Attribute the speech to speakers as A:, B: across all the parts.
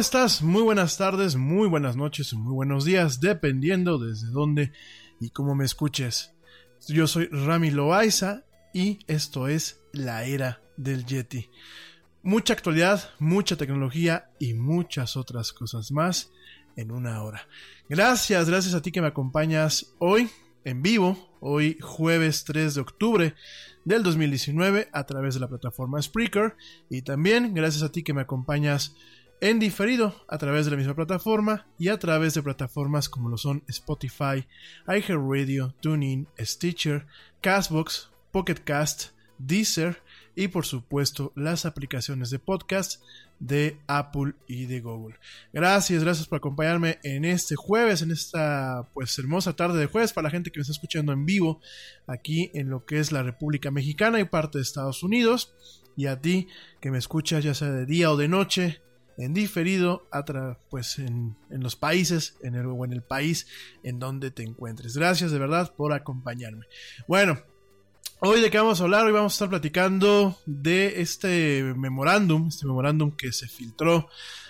A: Estás? Muy buenas tardes, muy buenas noches, muy buenos días, dependiendo desde dónde y cómo me escuches. Yo soy Rami Loaiza y esto es la era del Yeti. Mucha actualidad, mucha tecnología y muchas otras cosas más en una hora. Gracias, gracias a ti que me acompañas hoy en vivo, hoy jueves 3 de octubre del 2019 a través de la plataforma Spreaker y también gracias a ti que me acompañas en diferido a través de la misma plataforma y a través de plataformas como lo son Spotify, iHeartRadio, TuneIn, Stitcher, Castbox, Pocket Cast, Deezer y por supuesto las aplicaciones de podcast de Apple y de Google. Gracias, gracias por acompañarme en este jueves, en esta pues hermosa tarde de jueves para la gente que me está escuchando en vivo aquí en lo que es la República Mexicana y parte de Estados Unidos y a ti que me escuchas ya sea de día o de noche en diferido pues en, los países en el, o en el país en donde te encuentres. Gracias de verdad por acompañarme. Bueno, hoy de qué vamos a hablar, hoy vamos a estar platicando de este memorándum, este memorándum que se filtró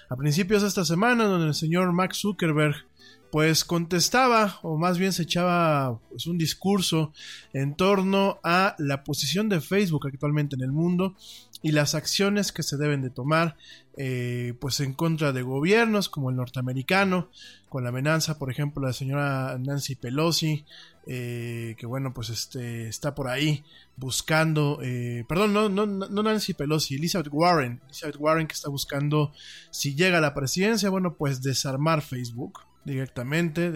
A: a principios de esta semana donde el señor Max Zuckerberg pues contestaba o más bien se echaba pues, un discurso en torno a la posición de Facebook actualmente en el mundo y las acciones que se deben de tomar eh, pues en contra de gobiernos como el norteamericano con la amenaza por ejemplo de la señora Nancy Pelosi eh, que bueno pues este está por ahí buscando eh, perdón no, no, no Nancy Pelosi Elizabeth Warren Elizabeth Warren que está buscando si llega a la presidencia bueno pues desarmar Facebook directamente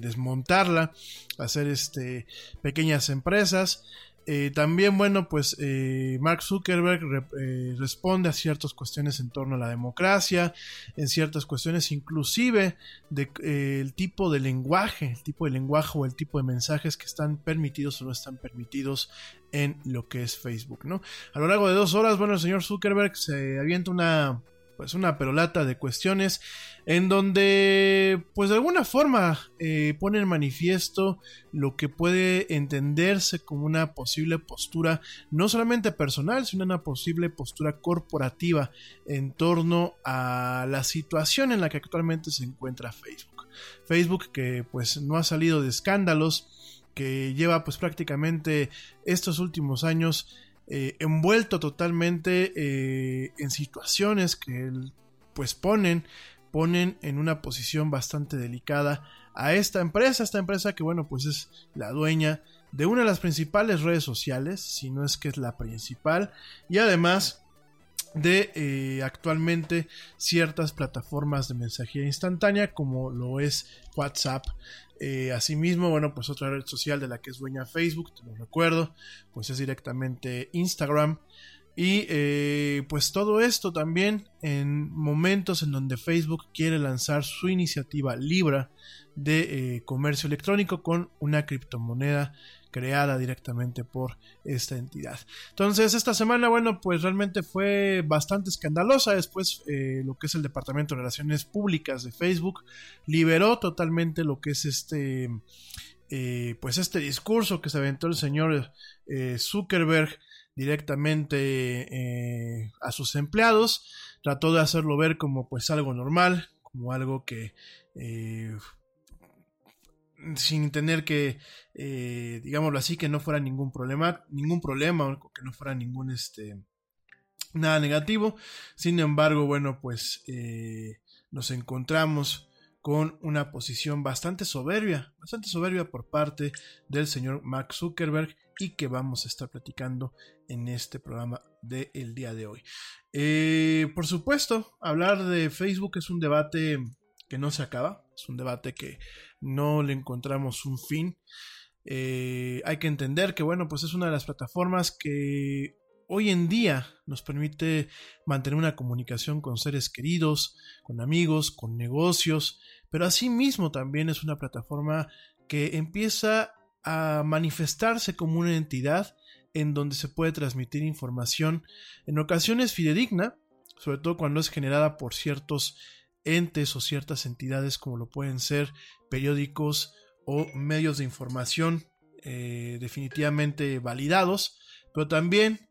A: desmontarla hacer este pequeñas empresas eh, también, bueno, pues eh, Mark Zuckerberg eh, responde a ciertas cuestiones en torno a la democracia, en ciertas cuestiones inclusive del de, tipo de lenguaje, el tipo de lenguaje o el tipo de mensajes que están permitidos o no están permitidos en lo que es Facebook, ¿no? A lo largo de dos horas, bueno, el señor Zuckerberg se avienta una pues una perolata de cuestiones en donde pues de alguna forma eh, pone en manifiesto lo que puede entenderse como una posible postura no solamente personal sino una posible postura corporativa en torno a la situación en la que actualmente se encuentra Facebook. Facebook que pues no ha salido de escándalos que lleva pues prácticamente estos últimos años eh, envuelto totalmente eh, en situaciones que pues ponen, ponen en una posición bastante delicada a esta empresa, esta empresa que bueno pues es la dueña de una de las principales redes sociales, si no es que es la principal, y además de eh, actualmente ciertas plataformas de mensajería instantánea como lo es WhatsApp. Eh, asimismo, bueno, pues otra red social de la que es dueña Facebook, te lo recuerdo, pues es directamente Instagram. Y eh, pues todo esto también en momentos en donde Facebook quiere lanzar su iniciativa Libra de comercio electrónico con una criptomoneda creada directamente por esta entidad. Entonces, esta semana, bueno, pues realmente fue bastante escandalosa. Después, eh, lo que es el Departamento de Relaciones Públicas de Facebook liberó totalmente lo que es este, eh, pues este discurso que se aventó el señor eh, Zuckerberg directamente a sus empleados. Trató de hacerlo ver como pues algo normal, como algo que sin tener que, eh, digámoslo así, que no fuera ningún problema, ningún problema, que no fuera ningún, este, nada negativo. Sin embargo, bueno, pues eh, nos encontramos con una posición bastante soberbia, bastante soberbia por parte del señor Mark Zuckerberg y que vamos a estar platicando en este programa del día de hoy. Eh, por supuesto, hablar de Facebook es un debate que no se acaba, es un debate que no le encontramos un fin. Eh, hay que entender que, bueno, pues es una de las plataformas que hoy en día nos permite mantener una comunicación con seres queridos, con amigos, con negocios, pero asimismo también es una plataforma que empieza a manifestarse como una entidad en donde se puede transmitir información en ocasiones fidedigna, sobre todo cuando es generada por ciertos entes o ciertas entidades como lo pueden ser periódicos o medios de información eh, definitivamente validados, pero también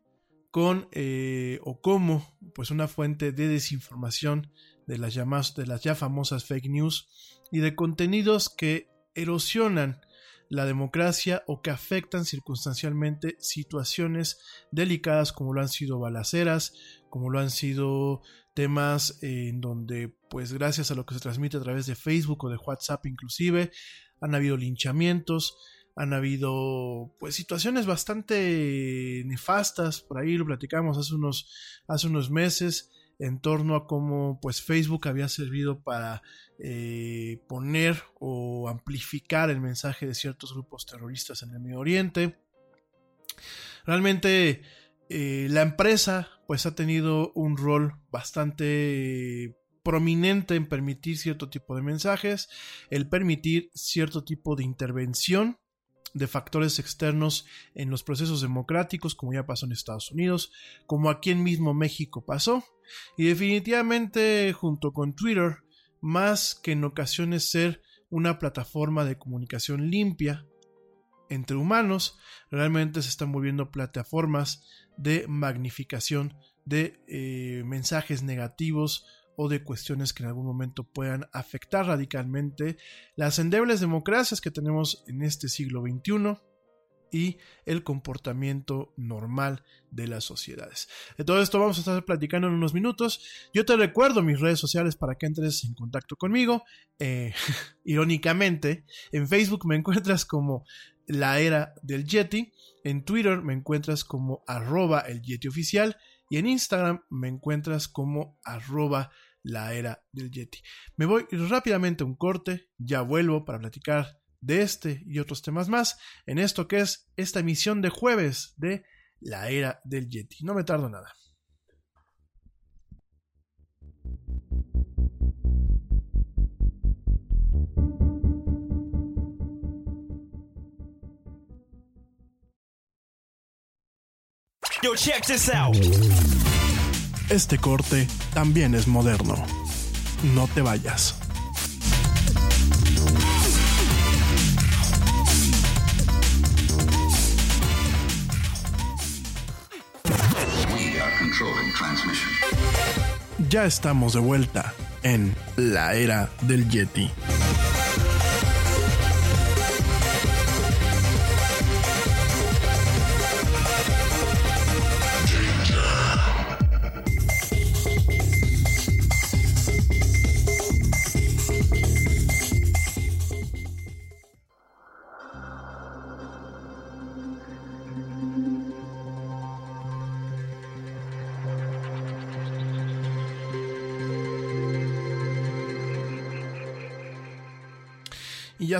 A: con eh, o como pues una fuente de desinformación de las, llamadas, de las ya famosas fake news y de contenidos que erosionan la democracia o que afectan circunstancialmente situaciones delicadas como lo han sido balaceras, como lo han sido temas en donde pues gracias a lo que se transmite a través de Facebook o de WhatsApp inclusive han habido linchamientos, han habido pues situaciones bastante nefastas, por ahí lo platicamos hace unos, hace unos meses en torno a cómo pues Facebook había servido para eh, poner o amplificar el mensaje de ciertos grupos terroristas en el Medio Oriente. Realmente eh, la empresa pues ha tenido un rol bastante prominente en permitir cierto tipo de mensajes, el permitir cierto tipo de intervención de factores externos en los procesos democráticos, como ya pasó en Estados Unidos, como aquí en mismo México pasó, y definitivamente junto con Twitter, más que en ocasiones ser una plataforma de comunicación limpia entre humanos, realmente se están volviendo plataformas de magnificación de eh, mensajes negativos o de cuestiones que en algún momento puedan afectar radicalmente las endebles democracias que tenemos en este siglo XXI y el comportamiento normal de las sociedades. De todo esto vamos a estar platicando en unos minutos. Yo te recuerdo mis redes sociales para que entres en contacto conmigo. Eh, irónicamente, en Facebook me encuentras como la era del Yeti, en Twitter me encuentras como arroba el Yeti oficial y en Instagram me encuentras como arroba la era del Yeti. Me voy rápidamente a un corte, ya vuelvo para platicar de este y otros temas más en esto que es esta emisión de jueves de la era del Yeti. No me tardo nada.
B: Yo, check this out.
A: Este corte también es moderno. No te vayas. Ya estamos de vuelta en la era del Yeti.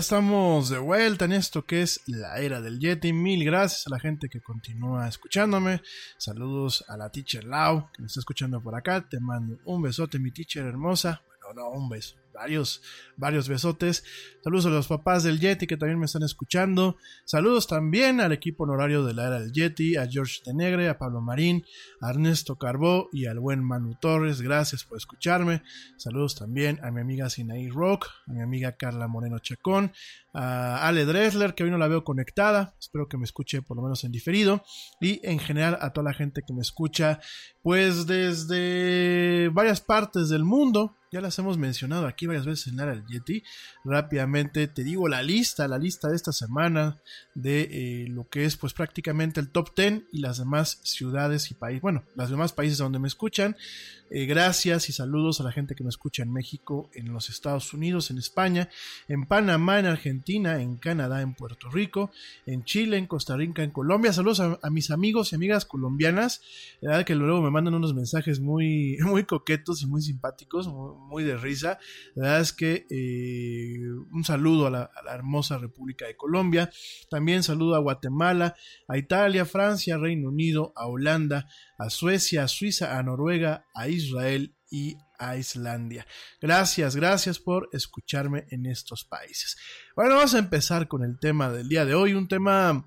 A: Estamos de vuelta en esto que es la era del Yeti. Mil gracias a la gente que continúa escuchándome. Saludos a la teacher Lau que me está escuchando por acá. Te mando un besote, mi teacher hermosa. Bueno, no, un beso. Varios, varios besotes. Saludos a los papás del Yeti que también me están escuchando. Saludos también al equipo honorario de la era del Yeti, a George Tenegre, a Pablo Marín, a Ernesto Carbó y al buen Manu Torres. Gracias por escucharme. Saludos también a mi amiga Sinaí Rock, a mi amiga Carla Moreno Chacón, a Ale Dressler, que hoy no la veo conectada. Espero que me escuche por lo menos en diferido. Y en general a toda la gente que me escucha, pues desde varias partes del mundo. Ya las hemos mencionado aquí varias veces en del Yeti. Rápidamente te digo la lista, la lista de esta semana de eh, lo que es pues prácticamente el top 10 y las demás ciudades y países, bueno, los demás países donde me escuchan. Eh, gracias y saludos a la gente que me escucha en México, en los Estados Unidos, en España, en Panamá, en Argentina, en Canadá, en Puerto Rico, en Chile, en Costa Rica, en Colombia. Saludos a, mis amigos y amigas colombianas. Verdad que luego me mandan unos mensajes muy, muy coquetos y muy simpáticos, muy de risa. La verdad es que eh, un saludo a la, hermosa República de Colombia. También saludo a Guatemala, a Italia, Francia, Reino Unido, a Holanda, a Suecia, a Suiza, a Noruega, a Israel y a Islandia. Gracias, gracias por escucharme en estos países. Bueno, vamos a empezar con el tema del día de hoy, un tema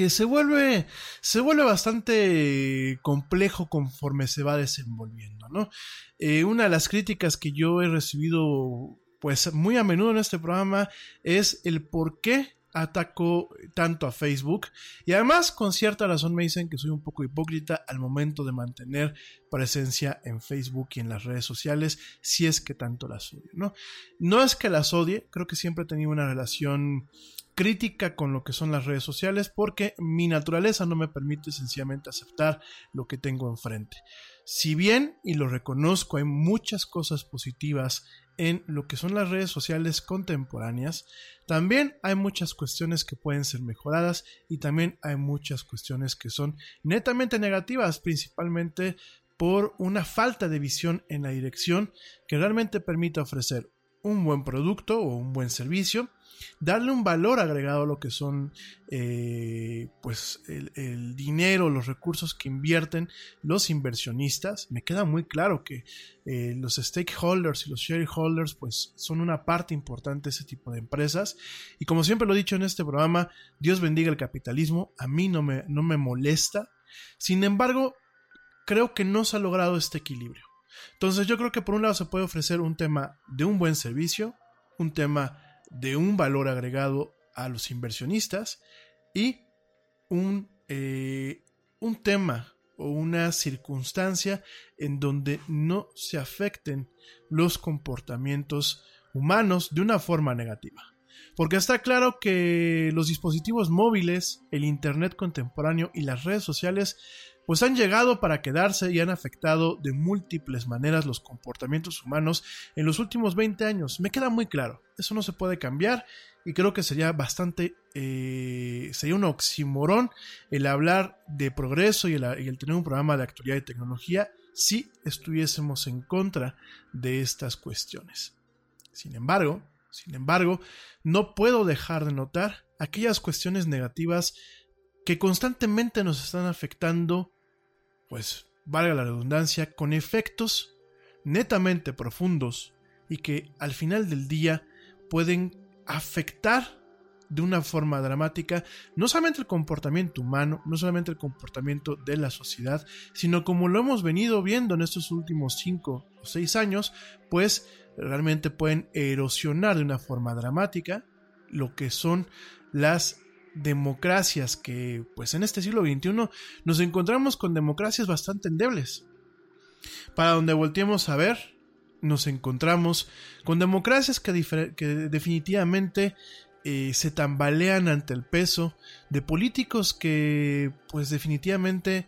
A: que se vuelve se vuelve bastante complejo conforme se va desenvolviendo, ¿no? Eh, una de las críticas que yo he recibido pues muy a menudo en este programa es el por qué ataco tanto a Facebook y además con cierta razón me dicen que soy un poco hipócrita al momento de mantener presencia en Facebook y en las redes sociales si es que tanto las odio, ¿no? No es que las odie, creo que siempre he tenido una relación crítica con lo que son las redes sociales porque mi naturaleza no me permite sencillamente aceptar lo que tengo enfrente. Si bien, y lo reconozco, hay muchas cosas positivas en lo que son las redes sociales contemporáneas, también hay muchas cuestiones que pueden ser mejoradas y también hay muchas cuestiones que son netamente negativas, principalmente por una falta de visión en la dirección que realmente permite ofrecer un buen producto o un buen servicio darle un valor agregado a lo que son eh, pues el, dinero, los recursos que invierten los inversionistas. Me queda muy claro que eh, los stakeholders y los shareholders pues son una parte importante de ese tipo de empresas. Y como siempre lo he dicho en este programa, Dios bendiga el capitalismo, a mí no me, no me molesta. Sin embargo, creo que no se ha logrado este equilibrio. Entonces yo creo que por un lado se puede ofrecer un tema de un buen servicio, un tema de un valor agregado a los inversionistas y un, eh, un tema o una circunstancia en donde no se afecten los comportamientos humanos de una forma negativa. Porque está claro que los dispositivos móviles, el Internet contemporáneo y las redes sociales pues han llegado para quedarse y han afectado de múltiples maneras los comportamientos humanos en los últimos 20 años. Me queda muy claro, eso no se puede cambiar y creo que sería bastante, eh, sería un oximorón el hablar de progreso y el, tener un programa de actualidad y tecnología si estuviésemos en contra de estas cuestiones. Sin embargo, sin embargo, no puedo dejar de notar aquellas cuestiones negativas que constantemente nos están afectando pues valga la redundancia, con efectos netamente profundos y que al final del día pueden afectar de una forma dramática no solamente el comportamiento humano, no solamente el comportamiento de la sociedad, sino como lo hemos venido viendo en estos últimos 5 o 6 años, pues realmente pueden erosionar de una forma dramática lo que son las democracias que pues en este siglo XXI nos encontramos con democracias bastante endebles. Para donde volteemos a ver, nos encontramos con democracias que, definitivamente eh, se tambalean ante el peso de políticos que pues definitivamente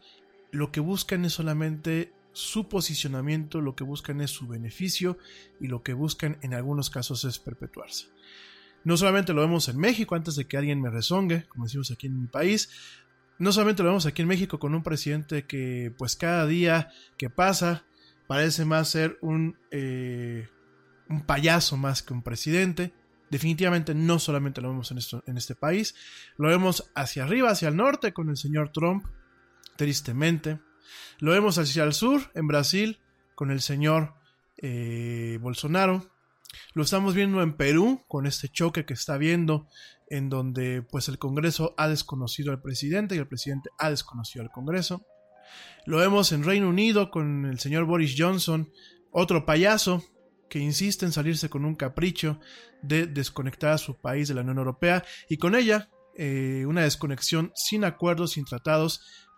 A: lo que buscan es solamente su posicionamiento, lo que buscan es su beneficio y lo que buscan en algunos casos es perpetuarse. No solamente lo vemos en México, antes de que alguien me rezongue, como decimos aquí en mi país, no solamente lo vemos aquí en México con un presidente que pues cada día que pasa parece más ser un, eh, un payaso más que un presidente. Definitivamente no solamente lo vemos en, esto, en este país, lo vemos hacia arriba, hacia el norte con el señor Trump, tristemente. Lo vemos hacia el sur, en Brasil, con el señor eh, Bolsonaro. Lo estamos viendo en Perú con este choque que está viendo en donde pues el Congreso ha desconocido al presidente y el presidente ha desconocido al Congreso. Lo vemos en Reino Unido con el señor Boris Johnson, otro payaso que insiste en salirse con un capricho de desconectar a su país de la Unión Europea y con ella eh, una desconexión sin acuerdos, sin tratados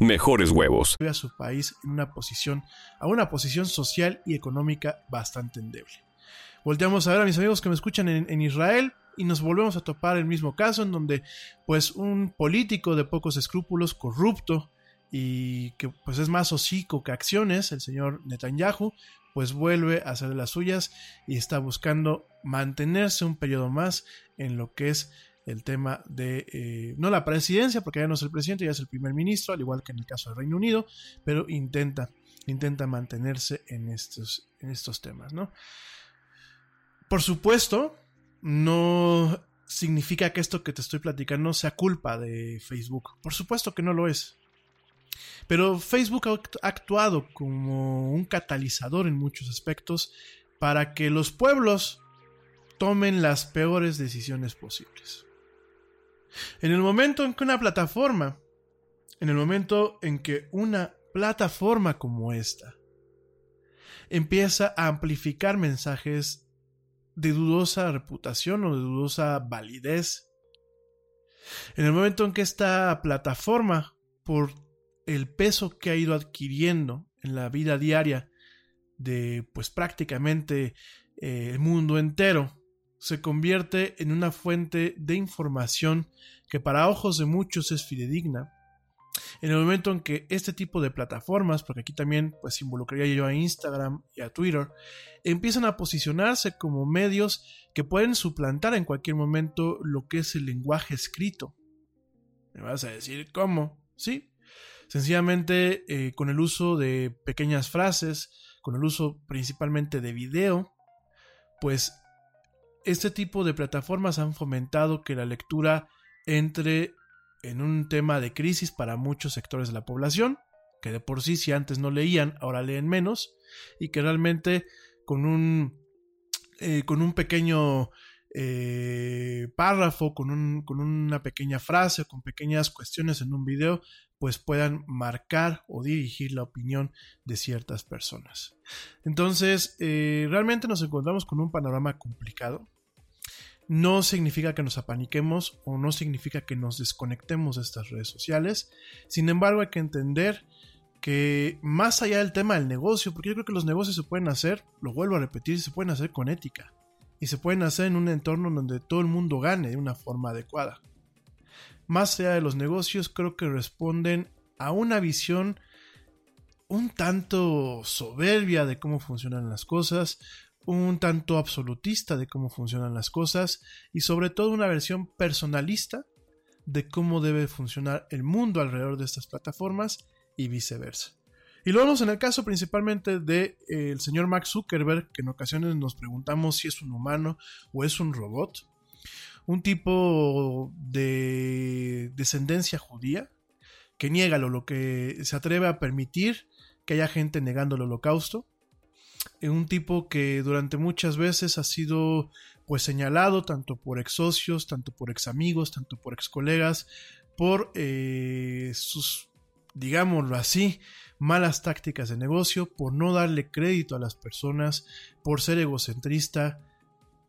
C: mejores huevos.
A: A su país en una posición, a una posición social y económica bastante endeble. Volteamos a ver a mis amigos que me escuchan en, en Israel y nos volvemos a topar el mismo caso en donde pues un político de pocos escrúpulos, corrupto y que pues es más hocico que acciones, el señor Netanyahu, pues vuelve a hacer las suyas y está buscando mantenerse un periodo más en lo que es el tema de, eh, no la presidencia, porque ya no es el presidente, ya es el primer ministro, al igual que en el caso del Reino Unido, pero intenta, intenta mantenerse en estos, en estos temas, ¿no? Por supuesto, no significa que esto que te estoy platicando sea culpa de Facebook. Por supuesto que no lo es. Pero Facebook ha actuado como un catalizador en muchos aspectos para que los pueblos tomen las peores decisiones posibles. En el momento en que una plataforma, en el momento en que una plataforma como esta empieza a amplificar mensajes de dudosa reputación o de dudosa validez, en el momento en que esta plataforma, por el peso que ha ido adquiriendo en la vida diaria de pues prácticamente eh, el mundo entero, se convierte en una fuente de información que para ojos de muchos es fidedigna. En el momento en que este tipo de plataformas, porque aquí también pues involucraría yo a Instagram y a Twitter, empiezan a posicionarse como medios que pueden suplantar en cualquier momento lo que es el lenguaje escrito. Me vas a decir, ¿cómo? Sí, sencillamente eh, con el uso de pequeñas frases, con el uso principalmente de video, pues este tipo de plataformas han fomentado que la lectura entre en un tema de crisis para muchos sectores de la población, que de por sí si antes no leían, ahora leen menos, y que realmente con un, eh, con un pequeño eh, párrafo, con, un, con una pequeña frase, con pequeñas cuestiones en un video, pues puedan marcar o dirigir la opinión de ciertas personas. Entonces, eh, realmente nos encontramos con un panorama complicado. No significa que nos apaniquemos o no significa que nos desconectemos de estas redes sociales. Sin embargo, hay que entender que más allá del tema del negocio, porque yo creo que los negocios se pueden hacer, lo vuelvo a repetir, se pueden hacer con ética. Y se pueden hacer en un entorno donde todo el mundo gane de una forma adecuada más allá de los negocios, creo que responden a una visión un tanto soberbia de cómo funcionan las cosas, un tanto absolutista de cómo funcionan las cosas y sobre todo una versión personalista de cómo debe funcionar el mundo alrededor de estas plataformas y viceversa. Y lo vemos en el caso principalmente del de, eh, señor Mark Zuckerberg, que en ocasiones nos preguntamos si es un humano o es un robot un tipo de descendencia judía que niega lo que se atreve a permitir que haya gente negando el holocausto. Eh, un tipo que durante muchas veces ha sido pues señalado tanto por ex socios, tanto por ex amigos, tanto por ex colegas, por eh, sus, digámoslo así, malas tácticas de negocio, por no darle crédito a las personas, por ser egocentrista,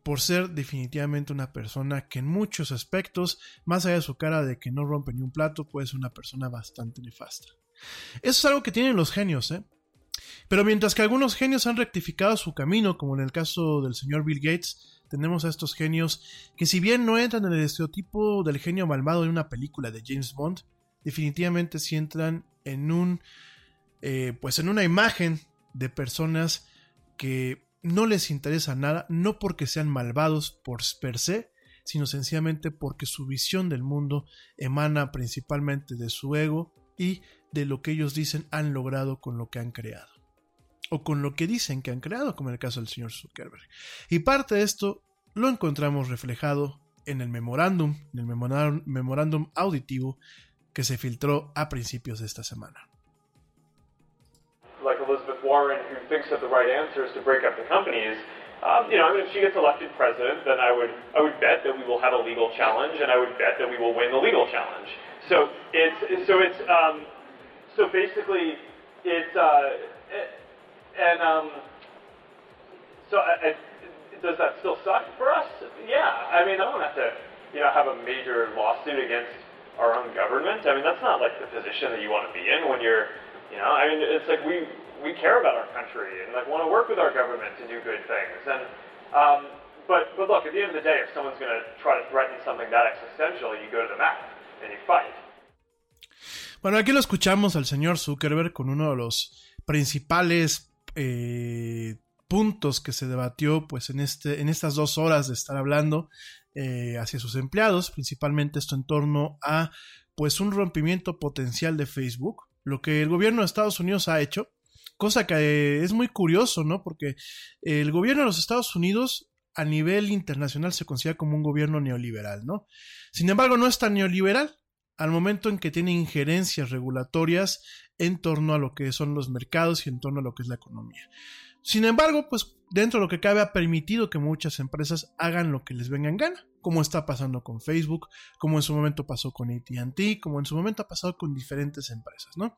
A: por ser definitivamente una persona que en muchos aspectos, más allá de su cara de que no rompe ni un plato, puede ser una persona bastante nefasta. Eso es algo que tienen los genios, ¿eh? Pero mientras que algunos genios han rectificado su camino, como en el caso del señor Bill Gates, tenemos a estos genios que si bien no entran en el estereotipo del genio malvado de una película de James Bond, definitivamente sí entran en un, eh, pues en una imagen de personas que no les interesa nada, no porque sean malvados por per se, sino sencillamente porque su visión del mundo emana principalmente de su ego y de lo que ellos dicen han logrado con lo que han creado. O con lo que dicen que han creado, como en el caso del señor Zuckerberg. Y parte de esto lo encontramos reflejado en el memorándum, en el memorándum auditivo que se filtró a principios de esta semana.
D: Warren who thinks of the right answers to break up the companies, um, you know, I mean, if she gets elected president, then I would I would bet that we will have a legal challenge, and I would bet that we will win the legal challenge. So it's so it's um, so basically it's uh, and um, so I, I, does that still suck for us? Yeah, I mean, I don't have to you know have a major lawsuit against our own government. I mean, that's not like the position that you want to be in when you're you know. I mean, it's like we we care about our country and like want to work with our government to do good things. And um, but but look, at the end of the day, if someone's going to try to threaten something that existential, you go to the mat and you fight.
A: Bueno, aquí lo escuchamos al señor Zuckerberg con uno de los principales eh, puntos que se debatió pues en, este, en estas dos horas de estar hablando eh, hacia sus empleados, principalmente esto en torno a pues un rompimiento potencial de Facebook, lo que el gobierno de Estados Unidos ha hecho Cosa que es muy curioso, ¿no? Porque el gobierno de los Estados Unidos a nivel internacional se considera como un gobierno neoliberal, ¿no? Sin embargo, no es tan neoliberal al momento en que tiene injerencias regulatorias en torno a lo que son los mercados y en torno a lo que es la economía. Sin embargo, pues dentro de lo que cabe ha permitido que muchas empresas hagan lo que les venga en gana, como está pasando con Facebook, como en su momento pasó con ATT, como en su momento ha pasado con diferentes empresas, ¿no?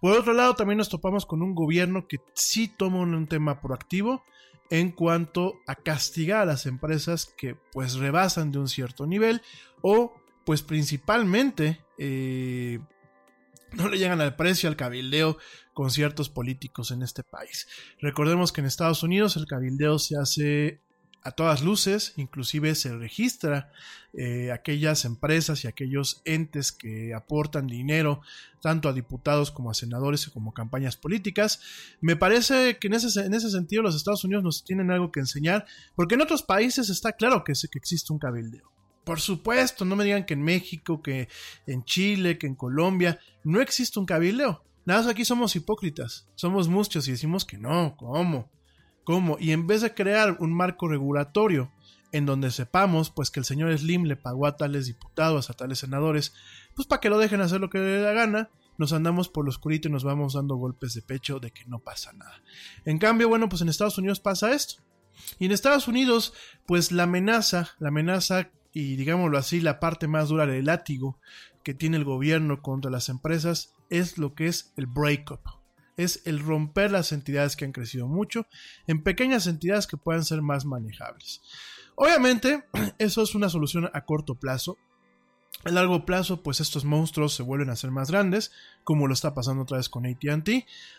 A: Por otro lado, también nos topamos con un gobierno que sí toma un tema proactivo en cuanto a castigar a las empresas que pues rebasan de un cierto nivel o pues principalmente eh, no le llegan al precio al cabildeo con ciertos políticos en este país. Recordemos que en Estados Unidos el cabildeo se hace a todas luces, inclusive se registra eh, aquellas empresas y aquellos entes que aportan dinero tanto a diputados como a senadores y como campañas políticas. Me parece que en ese, en ese sentido los Estados Unidos nos tienen algo que enseñar, porque en otros países está claro que, que existe un cabildeo. Por supuesto, no me digan que en México, que en Chile, que en Colombia no existe un cabildeo. Nada más aquí somos hipócritas, somos muchos y decimos que no, ¿cómo? ¿Cómo? Y en vez de crear un marco regulatorio en donde sepamos pues que el señor Slim le pagó a tales diputados, a tales senadores, pues para que lo dejen hacer lo que le dé la gana, nos andamos por lo oscurito y nos vamos dando golpes de pecho de que no pasa nada. En cambio, bueno, pues en Estados Unidos pasa esto. Y en Estados Unidos, pues la amenaza, la amenaza y digámoslo así, la parte más dura del látigo que tiene el gobierno contra las empresas es lo que es el breakup es el romper las entidades que han crecido mucho en pequeñas entidades que puedan ser más manejables. Obviamente, eso es una solución a corto plazo. A largo plazo, pues estos monstruos se vuelven a ser más grandes, como lo está pasando otra vez con ATT,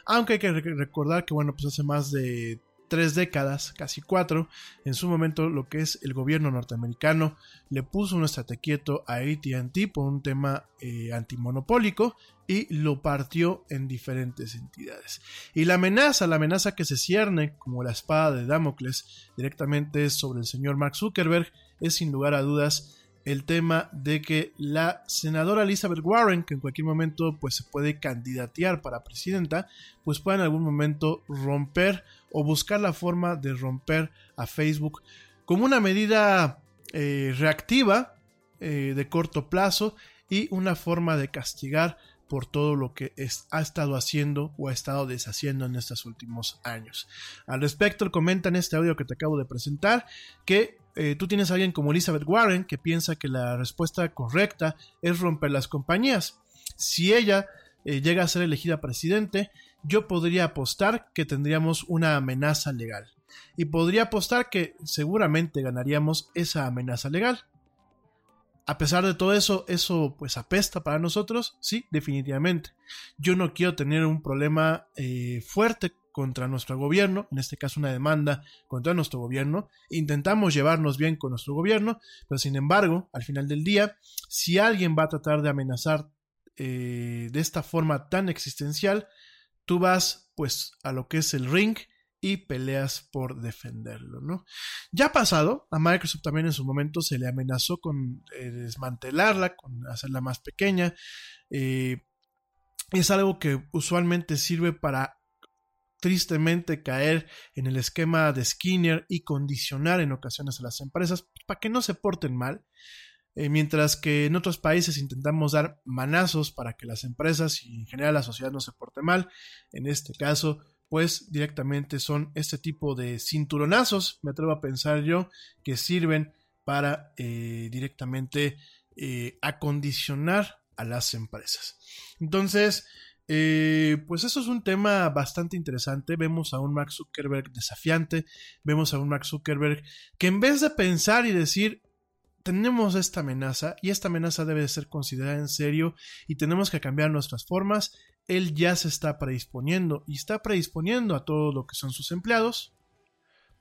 A: aunque hay que recordar que, bueno, pues hace más de tres décadas, casi cuatro, en su momento lo que es el gobierno norteamericano le puso un estate quieto a ATT por un tema eh, antimonopólico y lo partió en diferentes entidades. Y la amenaza, la amenaza que se cierne como la espada de Damocles directamente sobre el señor Mark Zuckerberg es sin lugar a dudas el tema de que la senadora Elizabeth Warren, que en cualquier momento pues se puede candidatear para presidenta, pues pueda en algún momento romper o buscar la forma de romper a Facebook como una medida eh, reactiva eh, de corto plazo y una forma de castigar por todo lo que ha estado haciendo o ha estado deshaciendo en estos últimos años. Al respecto, comenta en este audio que te acabo de presentar que eh, tú tienes a alguien como Elizabeth Warren que piensa que la respuesta correcta es romper las compañías. Si ella eh, llega a ser elegida presidente, yo podría apostar que tendríamos una amenaza legal. Y podría apostar que seguramente ganaríamos esa amenaza legal. A pesar de todo eso, eso pues apesta para nosotros, sí, definitivamente. Yo no quiero tener un problema eh, fuerte contra nuestro gobierno, en este caso una demanda contra nuestro gobierno. Intentamos llevarnos bien con nuestro gobierno, pero sin embargo, al final del día, si alguien va a tratar de amenazar eh, de esta forma tan existencial, tú vas pues a lo que es el ring y peleas por defenderlo, ¿no? Ya pasado, a Microsoft también en su momento se le amenazó con eh, desmantelarla, con hacerla más pequeña. Eh, es algo que usualmente sirve para tristemente caer en el esquema de Skinner y condicionar en ocasiones a las empresas para que no se porten mal. Eh, mientras que en otros países intentamos dar manazos para que las empresas y en general la sociedad no se porte mal. En este caso, pues directamente son este tipo de cinturonazos, me atrevo a pensar yo, que sirven para eh, directamente eh, acondicionar a las empresas. Entonces, eh, pues eso es un tema bastante interesante. Vemos a un Mark Zuckerberg desafiante, vemos a un Mark Zuckerberg que en vez de pensar y decir, tenemos esta amenaza y esta amenaza debe ser considerada en serio y tenemos que cambiar nuestras formas, él ya se está predisponiendo y está predisponiendo a todo lo que son sus empleados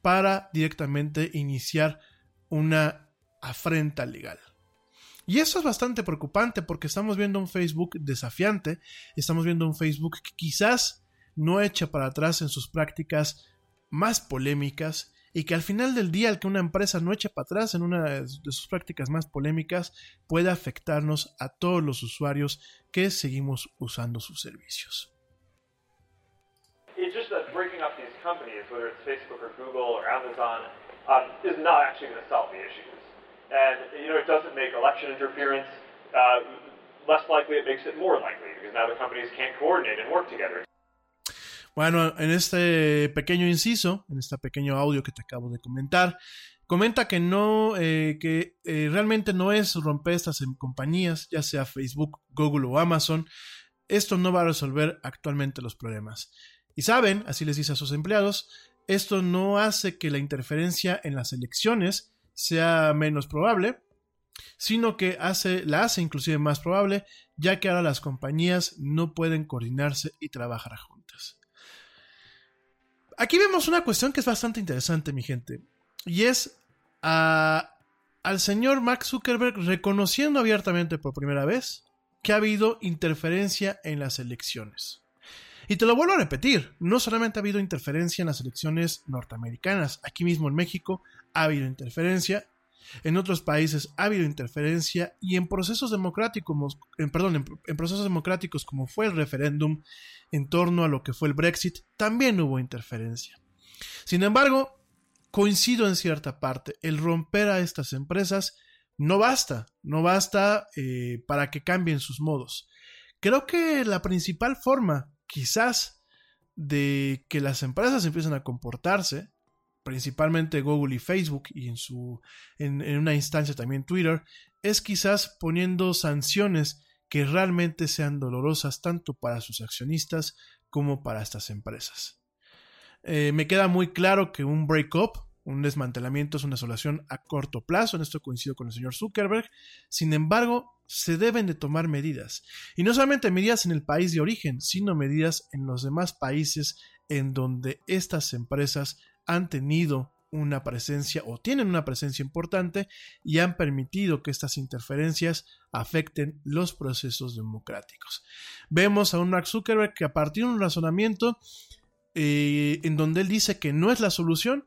A: para directamente iniciar una afrenta legal. Y eso es bastante preocupante porque estamos viendo un Facebook desafiante, estamos viendo un Facebook que quizás no echa para atrás en sus prácticas más polémicas y que al final del día el que una empresa no eche para atrás en una de sus prácticas más polémicas puede afectarnos a todos los usuarios que seguimos usando sus servicios.
D: Facebook Google Amazon, um, is not actually going to. And you know, it doesn't make election interference uh, less likely. It makes it more likely because now the companies can't.
A: Bueno, en este pequeño inciso, en este pequeño audio que te acabo de comentar, comenta que no, eh, que eh, realmente no es romper estas compañías, ya sea Facebook, Google o Amazon. Esto no va a resolver actualmente los problemas. Y saben, así les dice a sus empleados, esto no hace que la interferencia en las elecciones sea menos probable, sino que hace, la hace inclusive más probable, ya que ahora las compañías no pueden coordinarse y trabajar juntas. Aquí vemos una cuestión que es bastante interesante, mi gente, y es al señor Mark Zuckerberg reconociendo abiertamente por primera vez que ha habido interferencia en las elecciones. Y te lo vuelvo a repetir, no solamente ha habido interferencia en las elecciones norteamericanas, aquí mismo en México ha habido interferencia, en otros países ha habido interferencia y en procesos democráticos, en, perdón, en, procesos democráticos como fue el referéndum en torno a lo que fue el Brexit, también hubo interferencia. Sin embargo, coincido en cierta parte, el romper a estas empresas no basta, no basta eh, para que cambien sus modos. Creo que la principal forma quizás de que las empresas empiecen a comportarse, principalmente Google y Facebook y en su en, una instancia también Twitter, es quizás poniendo sanciones que realmente sean dolorosas tanto para sus accionistas como para estas empresas. Eh, me queda muy claro que un break-up, un desmantelamiento es una solución a corto plazo, en esto coincido con el señor Zuckerberg, sin embargo, se deben de tomar medidas. Y no solamente medidas en el país de origen, sino medidas en los demás países en donde estas empresas han tenido una presencia o tienen una presencia importante y han permitido que estas interferencias afecten los procesos democráticos. Vemos a un Mark Zuckerberg que a partir de un razonamiento eh, en donde él dice que no es la solución,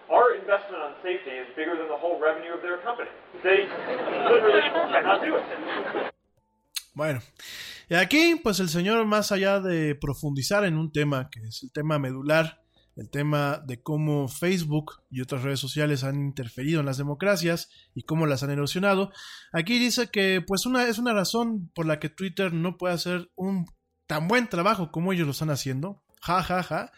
D: our investment on safety is bigger than the whole revenue of their company. They literally cannot do it.
A: Bueno, y aquí, pues el señor, más allá de profundizar en un tema que es el tema medular, el tema de cómo Facebook y otras redes sociales han interferido en las democracias y cómo las han erosionado, aquí dice que, pues, una es una razón por la que Twitter no puede hacer un tan buen trabajo como ellos lo están haciendo. Ja, ja, ja.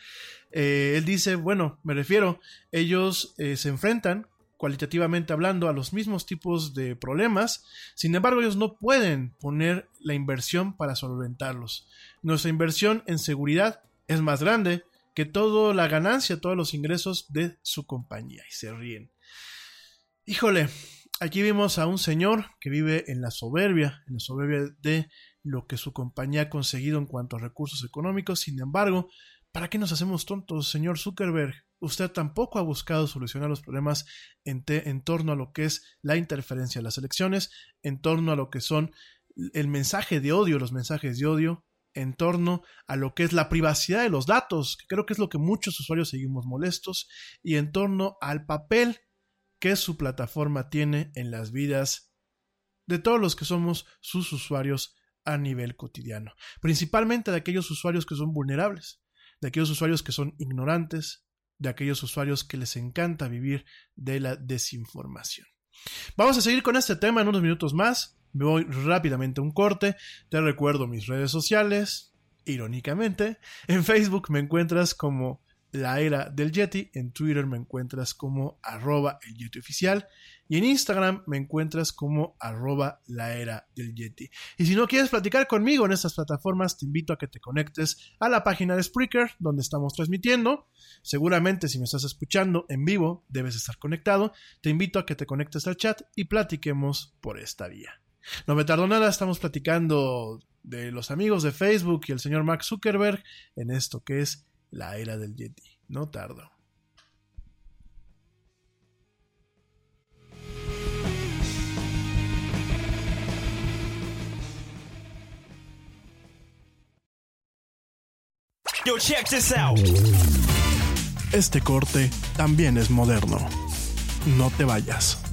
A: Eh, él dice, bueno, me refiero, ellos eh, se enfrentan cualitativamente hablando a los mismos tipos de problemas, sin embargo ellos no pueden poner la inversión para solventarlos. Nuestra inversión en seguridad es más grande que toda la ganancia, todos los ingresos de su compañía y se ríen. Híjole, aquí vimos a un señor que vive en la soberbia, en la soberbia de lo que su compañía ha conseguido en cuanto a recursos económicos, sin embargo, ¿para qué nos hacemos tontos, señor Zuckerberg? usted tampoco ha buscado solucionar los problemas en, torno a lo que es la interferencia de las elecciones, en torno a lo que son el mensaje de odio, los mensajes de odio, en torno a lo que es la privacidad de los datos, que creo que es lo que muchos usuarios seguimos molestos, y en torno al papel que su plataforma tiene en las vidas de todos los que somos sus usuarios a nivel cotidiano, principalmente de aquellos usuarios que son vulnerables, de aquellos usuarios que son ignorantes, de aquellos usuarios que les encanta vivir de la desinformación. Vamos a seguir con este tema en unos minutos más. Me voy rápidamente a un corte. Te recuerdo mis redes sociales. Irónicamente, en Facebook me encuentras como la era del Yeti. En Twitter me encuentras como arroba el Yeti oficial. Y en Instagram me encuentras como arroba la era del Yeti. Y si no quieres platicar conmigo en estas plataformas, te invito a que te conectes a la página de Spreaker, donde estamos transmitiendo. Seguramente si me estás escuchando en vivo, debes estar conectado. Te invito a que te conectes al chat y platiquemos por esta vía. No me tardo nada, estamos platicando de los amigos de Facebook y el señor Mark Zuckerberg en esto que es la era del Yeti. No tardo.
B: Yo, check this out.
A: Este corte también es moderno. No te vayas.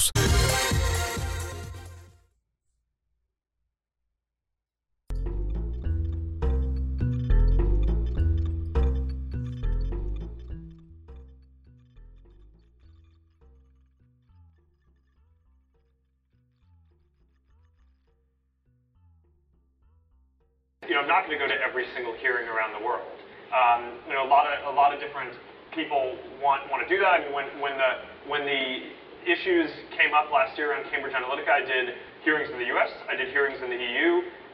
D: You know, I'm not going to go to every single hearing around the world. Um, you know, a lot of a lot of different people want want to do that. I mean, when when the when the issues came up last year on Cambridge Analytica, I did hearings in the U.S. I did hearings in the EU.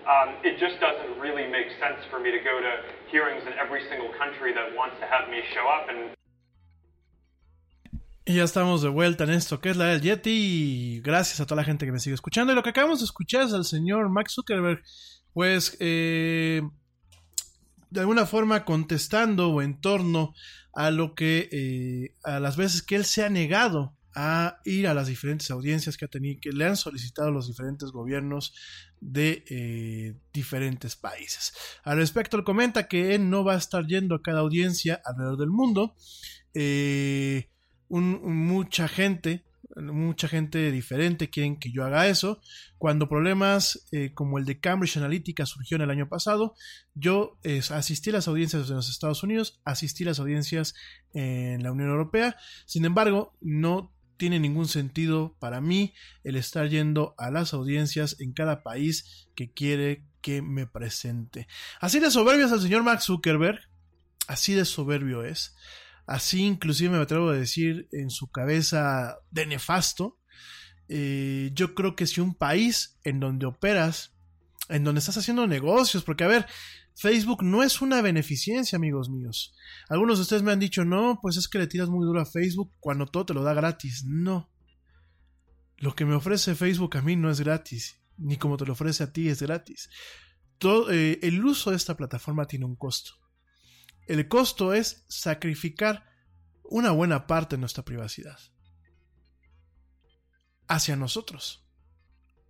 D: Um, it just doesn't really make sense for me to go to hearings in every single country that wants to have me show up and
A: Y ya estamos de vuelta en esto que es la del Yeti. Gracias a toda la gente que me sigue escuchando. Y lo que acabamos de escuchar es al señor Max Zuckerberg, pues eh, de alguna forma contestando o en torno a lo que eh, a las veces que él se ha negado a ir a las diferentes audiencias que ha tenido, que le han solicitado los diferentes gobiernos de eh, diferentes países. Al respecto, él comenta que él no va a estar yendo a cada audiencia alrededor del mundo. Eh, mucha gente, mucha gente diferente quieren que yo haga eso. Cuando problemas eh, como el de Cambridge Analytica surgió en el año pasado, yo asistí a las audiencias en los Estados Unidos, asistí a las audiencias en la Unión Europea. Sin embargo, no tiene ningún sentido para mí el estar yendo a las audiencias en cada país que quiere que me presente. Así de soberbio es el señor Mark Zuckerberg, así de soberbio es, así inclusive me atrevo a decir en su cabeza de nefasto. Eh, yo creo que si un país en donde operas, en donde estás haciendo negocios, porque a ver, Facebook no es una beneficencia, amigos míos. Algunos de ustedes me han dicho, no, pues es que le tiras muy duro a Facebook cuando todo te lo da gratis. No. Lo que me ofrece Facebook a mí no es gratis, ni como te lo ofrece a ti es gratis. Todo, eh, el uso de esta plataforma tiene un costo. El costo es sacrificar una buena parte de nuestra privacidad hacia nosotros.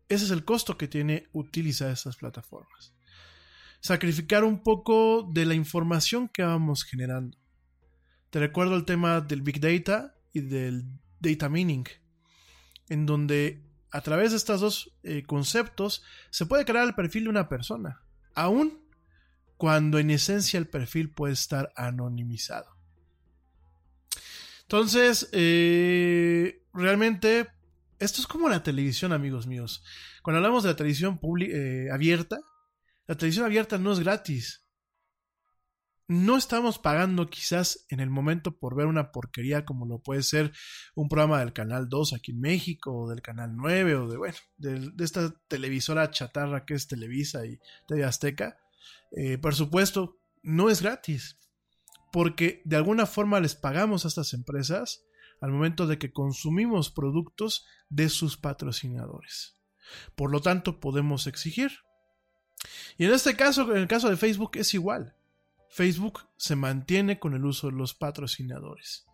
A: Ese es el costo que tiene utilizar estas plataformas. Sacrificar un poco de la información que vamos generando. Te recuerdo el tema del Big Data y del Data Meaning, en donde a través de estos dos eh, conceptos se puede crear el perfil de una persona, aun cuando en esencia el perfil puede estar anonimizado. Entonces, eh, realmente esto es como la televisión, amigos míos. Cuando hablamos de la televisión eh, abierta, la televisión abierta no es gratis. No estamos pagando quizás en el momento por ver una porquería como lo puede ser un programa del Canal 2 aquí en México, o del Canal 9, o de, bueno, de, esta televisora chatarra que es Televisa y TV Azteca. Eh, por supuesto, no es gratis. Porque de alguna forma les pagamos a estas empresas al momento de que consumimos productos de sus patrocinadores. Por lo tanto, podemos exigir. Y en este caso, en el caso de Facebook, es igual. Facebook se mantiene con el uso de los patrocinadores.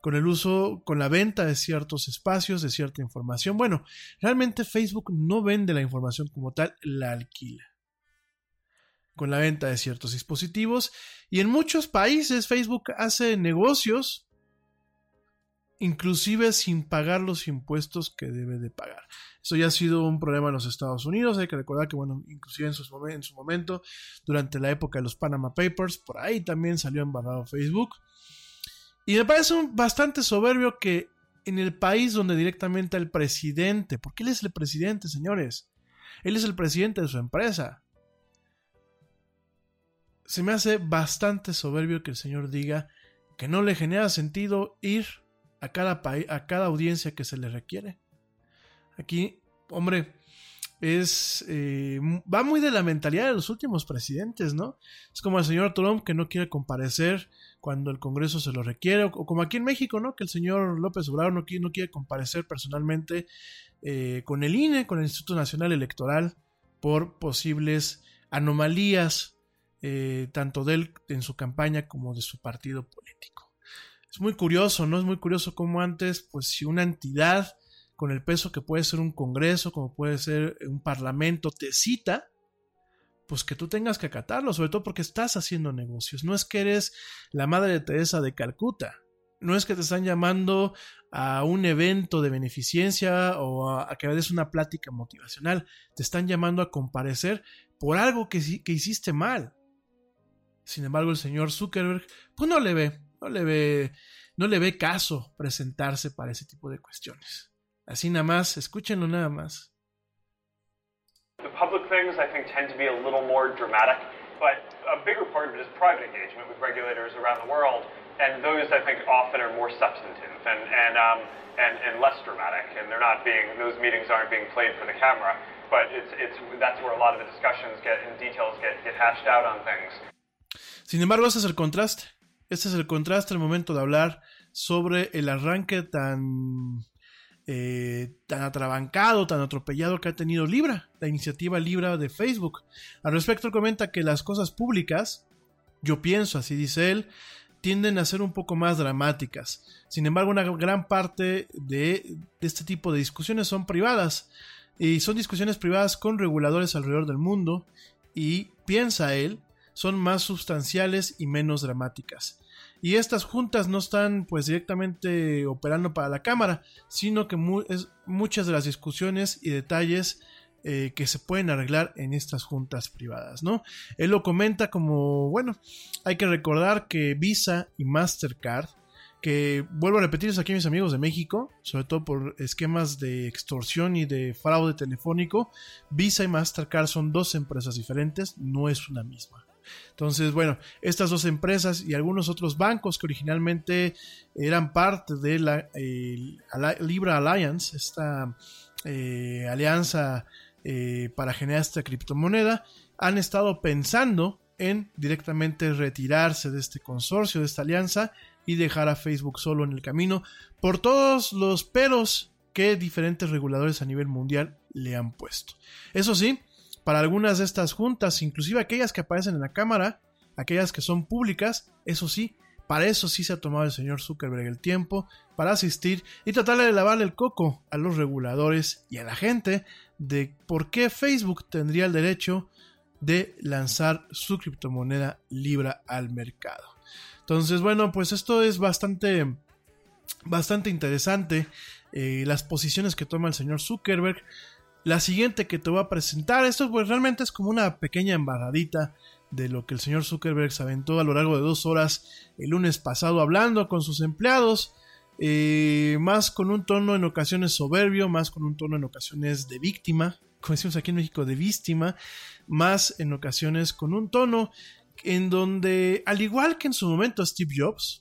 A: Con el uso, con la venta de ciertos espacios, de cierta información. Bueno, realmente Facebook no vende la información como tal, la alquila. Con la venta de ciertos dispositivos. Y en muchos países Facebook hace negocios inclusive sin pagar los impuestos que debe de pagar. Eso ya ha sido un problema en los Estados Unidos. Hay que recordar que, bueno, inclusive en su, en su momento, durante la época de los Panama Papers, por ahí también salió embarrado Facebook. Y me parece un bastante soberbio que en el país donde directamente el presidente, porque él es el presidente, señores, él es el presidente de su empresa. Se me hace bastante soberbio que el señor diga que no le genera sentido ir a cada, a cada audiencia que se le requiere. Aquí, hombre, es eh, va muy de la mentalidad de los últimos presidentes, ¿no? Es como el señor Trump que no quiere comparecer cuando el Congreso se lo requiere, o, como aquí en México, ¿no? Que el señor López Obrador no quiere, no quiere comparecer personalmente eh, con el INE, con el Instituto Nacional Electoral, por posibles anomalías, eh, tanto de él en su campaña como de su partido político es muy curioso, ¿no? Es muy curioso cómo antes, pues si una entidad con el peso que puede ser un congreso, como puede ser un parlamento, te cita, pues que tú tengas que acatarlo, sobre todo porque estás haciendo negocios. No es que eres la madre de Teresa de Calcuta, no es que te están llamando a un evento de beneficencia o a, que des una plática motivacional, te están llamando a comparecer por algo que, que hiciste mal. Sin embargo, el señor Zuckerberg, pues no le ve, no le ve, no le ve caso presentarse para ese tipo de cuestiones. Así nada más, escúchenlo nada más.
D: The public things I think tend to be a little more dramatic, but a bigger part of it is private engagement with regulators around the world, and those I think often are more substantive and and um, and, and less dramatic, and they're not being those meetings aren't being played for the camera, but it's it's that's where a lot of the discussions get and details get get hashed out on things.
A: Sin embargo, ese es el contraste. Este es el contraste al momento de hablar sobre el arranque tan, eh, tan atrabancado, tan atropellado que ha tenido Libra, la iniciativa Libra de Facebook. Al respecto, comenta que las cosas públicas, yo pienso, así dice él, tienden a ser un poco más dramáticas. Sin embargo, una gran parte de, de este tipo de discusiones son privadas. Y son discusiones privadas con reguladores alrededor del mundo. Y piensa él, son más sustanciales y menos dramáticas. Y estas juntas no están pues directamente operando para la cámara, sino que muchas de las discusiones y detalles eh, que se pueden arreglar en estas juntas privadas, ¿no? Él lo comenta como, bueno, hay que recordar que Visa y Mastercard que vuelvo a repetir aquí a mis amigos de México, sobre todo por esquemas de extorsión y de fraude telefónico. Visa y Mastercard son dos empresas diferentes, no es una misma. Entonces, bueno, estas dos empresas y algunos otros bancos que originalmente eran parte de la Libra Alliance, esta eh, alianza eh, para generar esta criptomoneda, han estado pensando en directamente retirarse de este consorcio, de esta alianza y dejar a Facebook solo en el camino por todos los peros que diferentes reguladores a nivel mundial le han puesto. Eso sí, para algunas de estas juntas, inclusive aquellas que aparecen en la cámara, aquellas que son públicas, eso sí, para eso sí se ha tomado el señor Zuckerberg el tiempo para asistir y tratar de lavarle el coco a los reguladores y a la gente de por qué Facebook tendría el derecho de lanzar su criptomoneda Libra al mercado. Entonces, bueno, pues esto es bastante, bastante interesante. Eh, las posiciones que toma el señor Zuckerberg. La siguiente que te voy a presentar, esto pues realmente es como una pequeña embarradita de lo que el señor Zuckerberg se aventó a lo largo de dos horas el lunes pasado hablando con sus empleados, eh, más con un tono en ocasiones soberbio, más con un tono en ocasiones de víctima, como decimos aquí en México, de víctima, más en ocasiones con un tono en donde, al igual que en su momento Steve Jobs,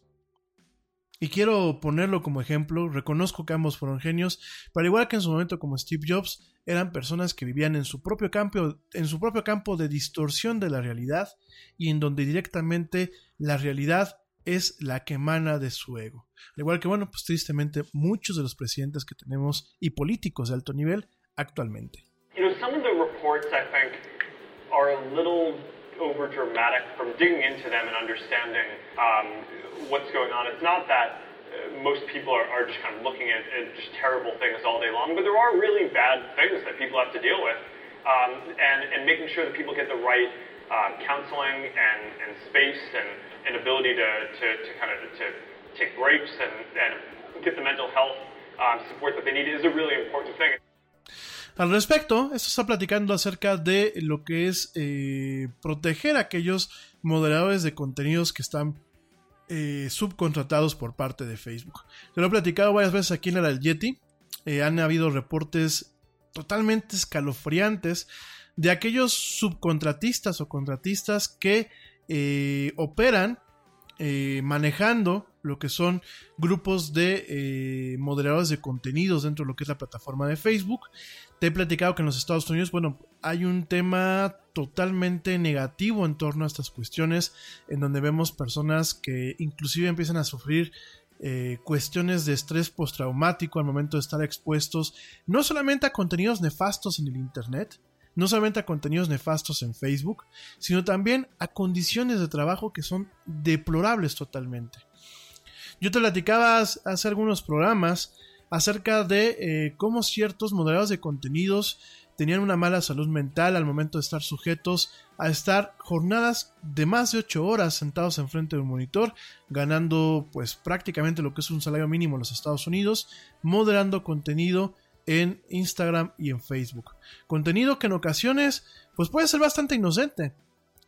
A: y quiero ponerlo como ejemplo, reconozco que ambos fueron genios, pero igual que en su momento como Steve Jobs, eran personas que vivían en su propio campo, en su propio campo de distorsión de la realidad y en donde directamente la realidad es la que emana de su ego. Al igual que, bueno, pues tristemente muchos de los presidentes que tenemos y políticos de alto nivel actualmente.
D: Over dramatic from digging into them and understanding um, what's going on. It's not that uh, most people are, are just kind of looking at, at, just terrible things all day long, but there are really bad things that people have to deal with. Um, and, and making sure that people get the right uh, counseling and, and space and, and ability to, to, to kind of to take breaks and, and get the mental health um, support that they need is a really important thing.
A: Al respecto, esto está platicando acerca de lo que es eh, proteger a aquellos moderadores de contenidos que están eh, subcontratados por parte de Facebook. Se lo he platicado varias veces aquí en la del Yeti. Eh, han habido reportes totalmente escalofriantes de aquellos subcontratistas o contratistas que operan manejando lo que son grupos de moderadores de contenidos dentro de lo que es la plataforma de Facebook, te he platicado que en los Estados Unidos, bueno, hay un tema totalmente negativo en torno a estas cuestiones, en donde vemos personas que inclusive empiezan a sufrir eh, cuestiones de estrés postraumático al momento de estar expuestos no solamente a contenidos nefastos en el Internet, no solamente a contenidos nefastos en Facebook, sino también a condiciones de trabajo que son deplorables totalmente. Yo te platicaba hace algunos programas acerca de eh, cómo ciertos moderadores de contenidos tenían una mala salud mental al momento de estar sujetos a estar jornadas de más de 8 horas sentados enfrente de un monitor, ganando pues prácticamente lo que es un salario mínimo en los Estados Unidos, moderando contenido en Instagram y en Facebook. Contenido que en ocasiones pues puede ser bastante inocente,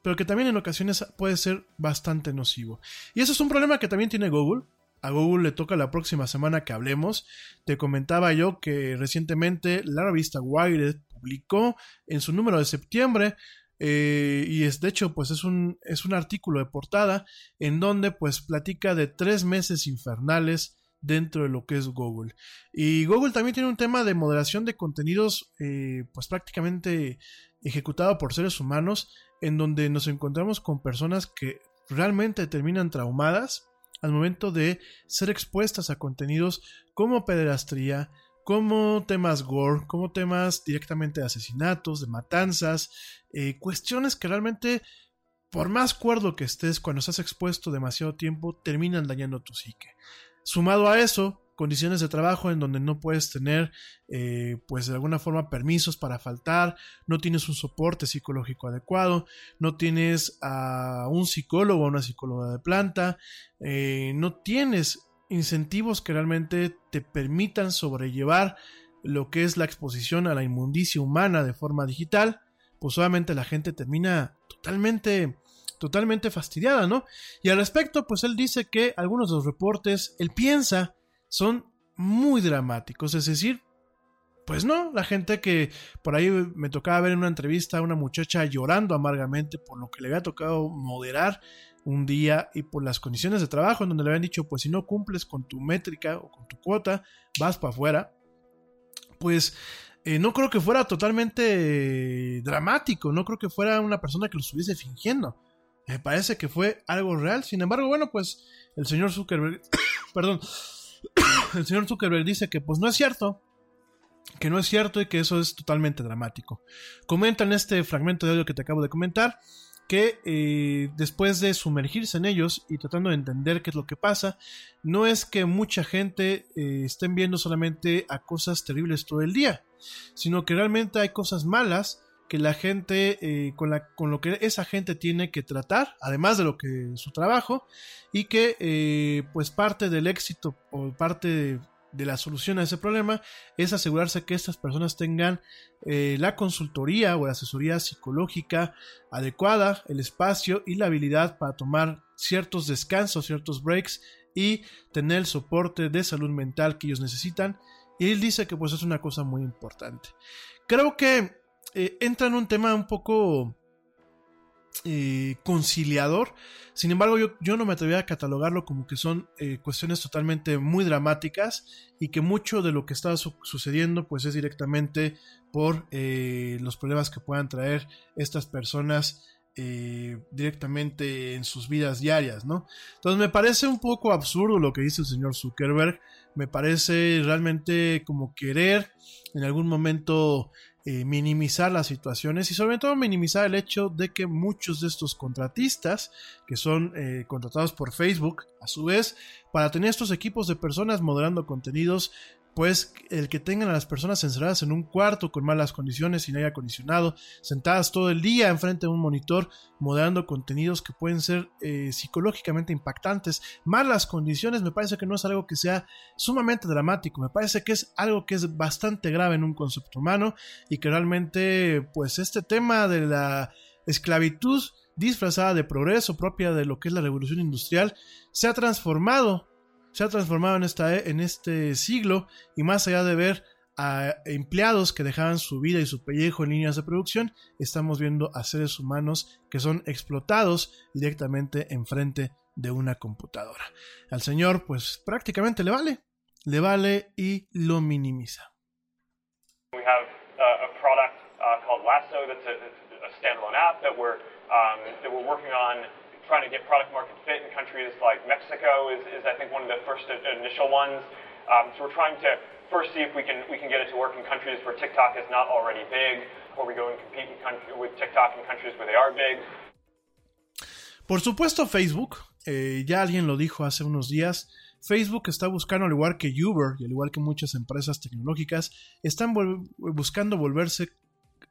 A: pero que también en ocasiones puede ser bastante nocivo. Y eso es un problema que también tiene Google, a Google le toca la próxima semana que hablemos. Te comentaba yo que recientemente la revista Wired publicó en su número de septiembre eh, y es de hecho pues es un, es un artículo de portada en donde pues platica de tres meses infernales dentro de lo que es Google. Y Google también tiene un tema de moderación de contenidos eh, pues prácticamente ejecutado por seres humanos en donde nos encontramos con personas que realmente terminan traumadas al momento de ser expuestas a contenidos como pederastría, como temas gore, como temas directamente de asesinatos, de matanzas, eh, cuestiones que realmente, por más cuerdo que estés cuando estás expuesto demasiado tiempo, terminan dañando tu psique. Sumado a eso, condiciones de trabajo en donde no puedes tener, eh, pues de alguna forma, permisos para faltar, no tienes un soporte psicológico adecuado, no tienes a un psicólogo o una psicóloga de planta, eh, no tienes incentivos que realmente te permitan sobrellevar lo que es la exposición a la inmundicia humana de forma digital, pues obviamente la gente termina totalmente totalmente fastidiada, ¿no? Y al respecto, pues él dice que algunos de los reportes, él piensa, son muy dramáticos, es decir, pues no, la gente que por ahí me tocaba ver en una entrevista a una muchacha llorando amargamente por lo que le había tocado moderar un día y por las condiciones de trabajo en donde le habían dicho, pues si no cumples con tu métrica o con tu cuota, vas para afuera, pues eh, no creo que fuera totalmente dramático, no creo que fuera una persona que lo estuviese fingiendo. Me parece que fue algo real. Sin embargo, bueno, pues el señor Zuckerberg, perdón, el señor Zuckerberg dice que pues no es cierto, que no es cierto y que eso es totalmente dramático. Comenta en este fragmento de audio que te acabo de comentar que eh, después de sumergirse en ellos y tratando de entender qué es lo que pasa, no es que mucha gente eh, estén viendo solamente a cosas terribles todo el día, sino que realmente hay cosas malas que la gente, eh, con, la, con lo que esa gente tiene que tratar, además de lo que su trabajo, y que pues parte del éxito o parte de, de la solución a ese problema es asegurarse que estas personas tengan eh, la consultoría o la asesoría psicológica adecuada, el espacio y la habilidad para tomar ciertos descansos, ciertos breaks y tener el soporte de salud mental que ellos necesitan. Y él dice que pues es una cosa muy importante. Creo que eh, entra en un tema un poco eh, conciliador. Sin embargo, yo, yo, no me atrevería a catalogarlo como que son eh, cuestiones totalmente muy dramáticas y que mucho de lo que está su sucediendo pues es directamente por los problemas que puedan traer estas personas directamente en sus vidas diarias, ¿no? Entonces me parece un poco absurdo lo que dice el señor Zuckerberg, me parece realmente como querer en algún momento eh, minimizar las situaciones y sobre todo minimizar el hecho de que muchos de estos contratistas que son eh, contratados por Facebook a su vez para tener estos equipos de personas moderando contenidos pues el que tengan a las personas encerradas en un cuarto con malas condiciones, sin aire acondicionado, sentadas todo el día enfrente de un monitor, moderando contenidos que pueden ser eh, psicológicamente impactantes. Malas condiciones me parece que no es algo que sea sumamente dramático, me parece que es algo que es bastante grave en un concepto humano y que realmente pues este tema de la esclavitud disfrazada de progreso propia de lo que es la revolución industrial se ha transformado se ha transformado en, esta, en este siglo y más allá de ver a empleados que dejaban su vida y su pellejo en líneas de producción, estamos viendo a seres humanos que son explotados directamente enfrente de una computadora. Al señor pues prácticamente le vale, le vale y lo minimiza.
D: Uh, uh, Lasso app um, trying to get product market fit in countries like Mexico is, I think one of the first initial ones. Um, so we're trying to first see if we can get it to work in countries where TikTok is not already big, or we go and compete with TikTok in countries where they are big.
A: Por supuesto, Facebook, eh, ya alguien lo dijo hace unos días, Facebook está buscando, al igual que Uber y al igual que muchas empresas tecnológicas, están buscando volverse,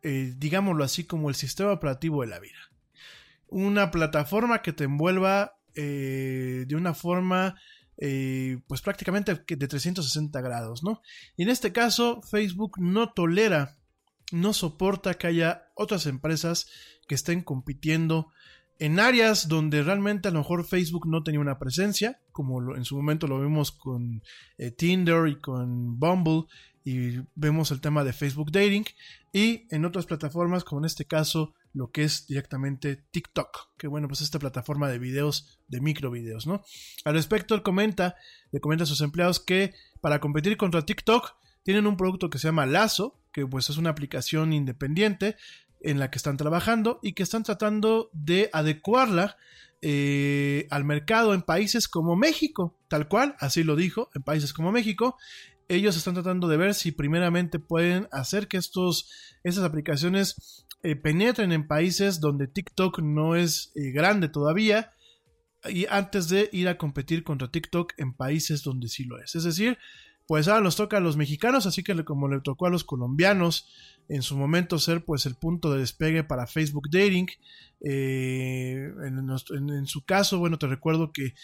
A: eh, digámoslo así, como el sistema operativo de la vida una plataforma que te envuelva eh, de una forma eh, pues prácticamente de 360 grados, ¿no? Y en este caso Facebook no tolera, no soporta que haya otras empresas que estén compitiendo en áreas donde realmente a lo mejor Facebook no tenía una presencia, como en su momento lo vimos con eh, Tinder y con Bumble, y vemos el tema de Facebook Dating, y en otras plataformas, como en este caso lo que es directamente TikTok, que bueno, pues esta plataforma de videos, de micro videos, ¿no? Al respecto, él comenta, le comenta a sus empleados que para competir contra TikTok tienen un producto que se llama Lazo, que pues es una aplicación independiente en la que están trabajando y que están tratando de adecuarla eh, al mercado en países como México, tal cual, así lo dijo, en países como México. Ellos están tratando de ver si primeramente pueden hacer que estos, estas aplicaciones eh, penetren en países donde TikTok no es eh, grande todavía y antes de ir a competir contra TikTok en países donde sí lo es. Es decir, pues ahora nos toca a los mexicanos, así que como le tocó a los colombianos en su momento ser pues el punto de despegue para Facebook Dating. Eh, en, su caso, bueno, te recuerdo que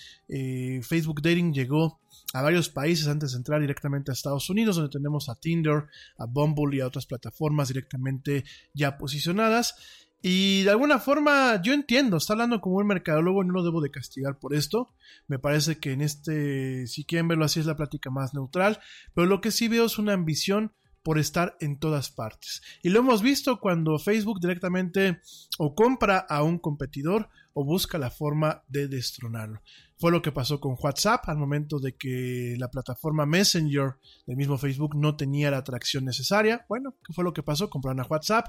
A: Facebook Dating llegó a varios países antes de entrar directamente a Estados Unidos, donde tenemos a Tinder, a Bumble y a otras plataformas directamente ya posicionadas. Y de alguna forma yo entiendo, está hablando como un mercadólogo, no lo debo de castigar por esto. Me parece que en este, si quieren verlo así, es la plática más neutral. Pero lo que sí veo es una ambición por estar en todas partes. Y lo hemos visto cuando Facebook directamente o compra a un competidor o busca la forma de destronarlo. Fue lo que pasó con WhatsApp al momento de que la plataforma Messenger del mismo Facebook no tenía la atracción necesaria. Bueno, ¿qué fue lo que pasó? Compraron a WhatsApp.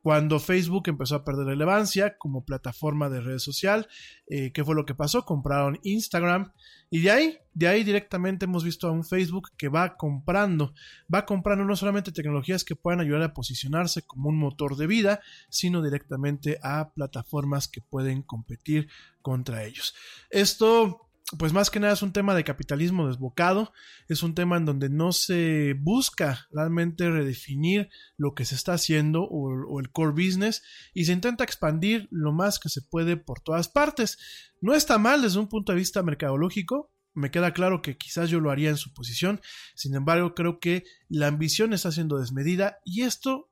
A: Cuando Facebook empezó a perder relevancia como plataforma de red social, eh, ¿qué fue lo que pasó? Compraron Instagram. Y de ahí, de ahí directamente hemos visto a un Facebook que va comprando, va comprando no solamente tecnologías que puedan ayudar a posicionarse como un motor de vida, sino directamente a plataformas que pueden competir contra ellos. Esto pues más que nada es un tema de capitalismo desbocado, es un tema en donde no se busca realmente redefinir lo que se está haciendo o, o, el core business y se intenta expandir lo más que se puede por todas partes. No está mal desde un punto de vista mercadológico, me queda claro que quizás yo lo haría en su posición, sin embargo creo que la ambición está siendo desmedida y esto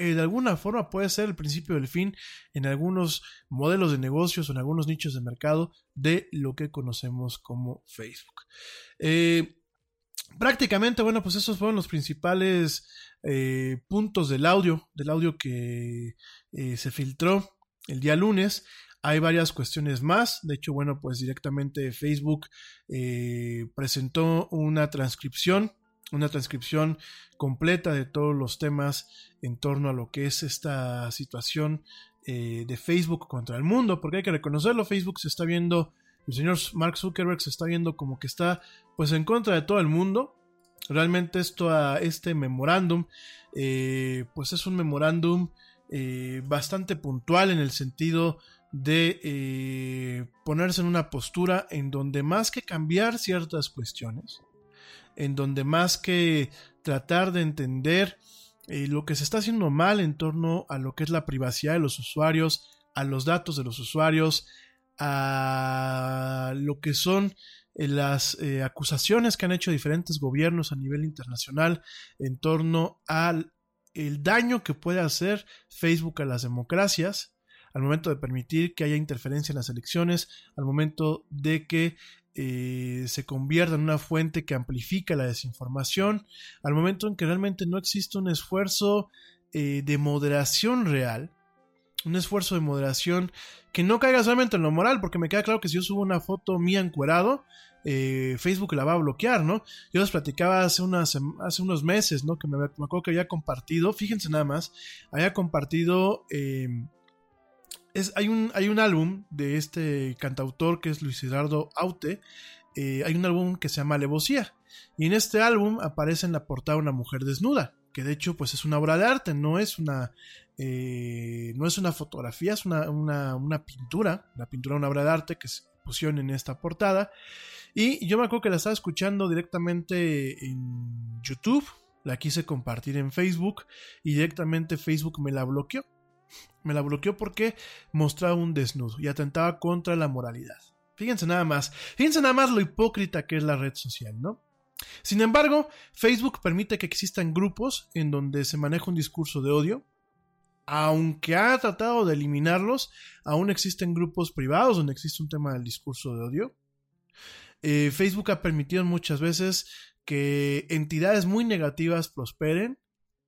A: eh, de alguna forma puede ser el principio del fin en algunos modelos de negocios o en algunos nichos de mercado de lo que conocemos como Facebook. Eh, prácticamente, bueno, pues esos fueron los principales eh, puntos del audio, del audio que se filtró el día lunes. Hay varias cuestiones más. De hecho, bueno, pues directamente Facebook presentó una transcripción una transcripción completa de todos los temas en torno a lo que es esta situación eh, de Facebook contra el mundo, porque hay que reconocerlo, Facebook se está viendo, el señor Mark Zuckerberg se está viendo como que está pues en contra de todo el mundo. Realmente esto a este memorándum, eh, pues es un memorándum eh, bastante puntual en el sentido de ponerse en una postura en donde más que cambiar ciertas cuestiones, en donde más que tratar de entender eh, lo que se está haciendo mal en torno a lo que es la privacidad de los usuarios, a los datos de los usuarios, a lo que son eh, las eh, acusaciones que han hecho diferentes gobiernos a nivel internacional en torno al el daño que puede hacer Facebook a las democracias al momento de permitir que haya interferencia en las elecciones, al momento de que eh, se convierta en una fuente que amplifica la desinformación, al momento en que realmente no existe un esfuerzo eh, de moderación real, un esfuerzo de moderación que no caiga solamente en lo moral, porque me queda claro que si yo subo una foto mía encuerado, eh, Facebook la va a bloquear, ¿no? Yo les platicaba hace, unos meses, ¿no? Que me, me acuerdo que había compartido, fíjense nada más, había compartido eh, hay, un, álbum de este cantautor que es Luis Eduardo Aute. Eh, hay un álbum que se llama Alevosía. Y en este álbum aparece en la portada una mujer desnuda. Que de hecho, pues es una obra de arte, no es una. Eh, no es una fotografía, es una, una, una pintura. La pintura una obra de arte que se pusieron en esta portada. Y yo me acuerdo que la estaba escuchando directamente en YouTube. La quise compartir en Facebook. Y directamente Facebook me la bloqueó. Me la bloqueó porque mostraba un desnudo y atentaba contra la moralidad. Fíjense nada más, fíjense nada más lo hipócrita que es la red social, ¿no? Sin embargo, Facebook permite que existan grupos en donde se maneja un discurso de odio. Aunque ha tratado de eliminarlos, aún existen grupos privados donde existe un tema del discurso de odio. Eh, Facebook ha permitido muchas veces que entidades muy negativas prosperen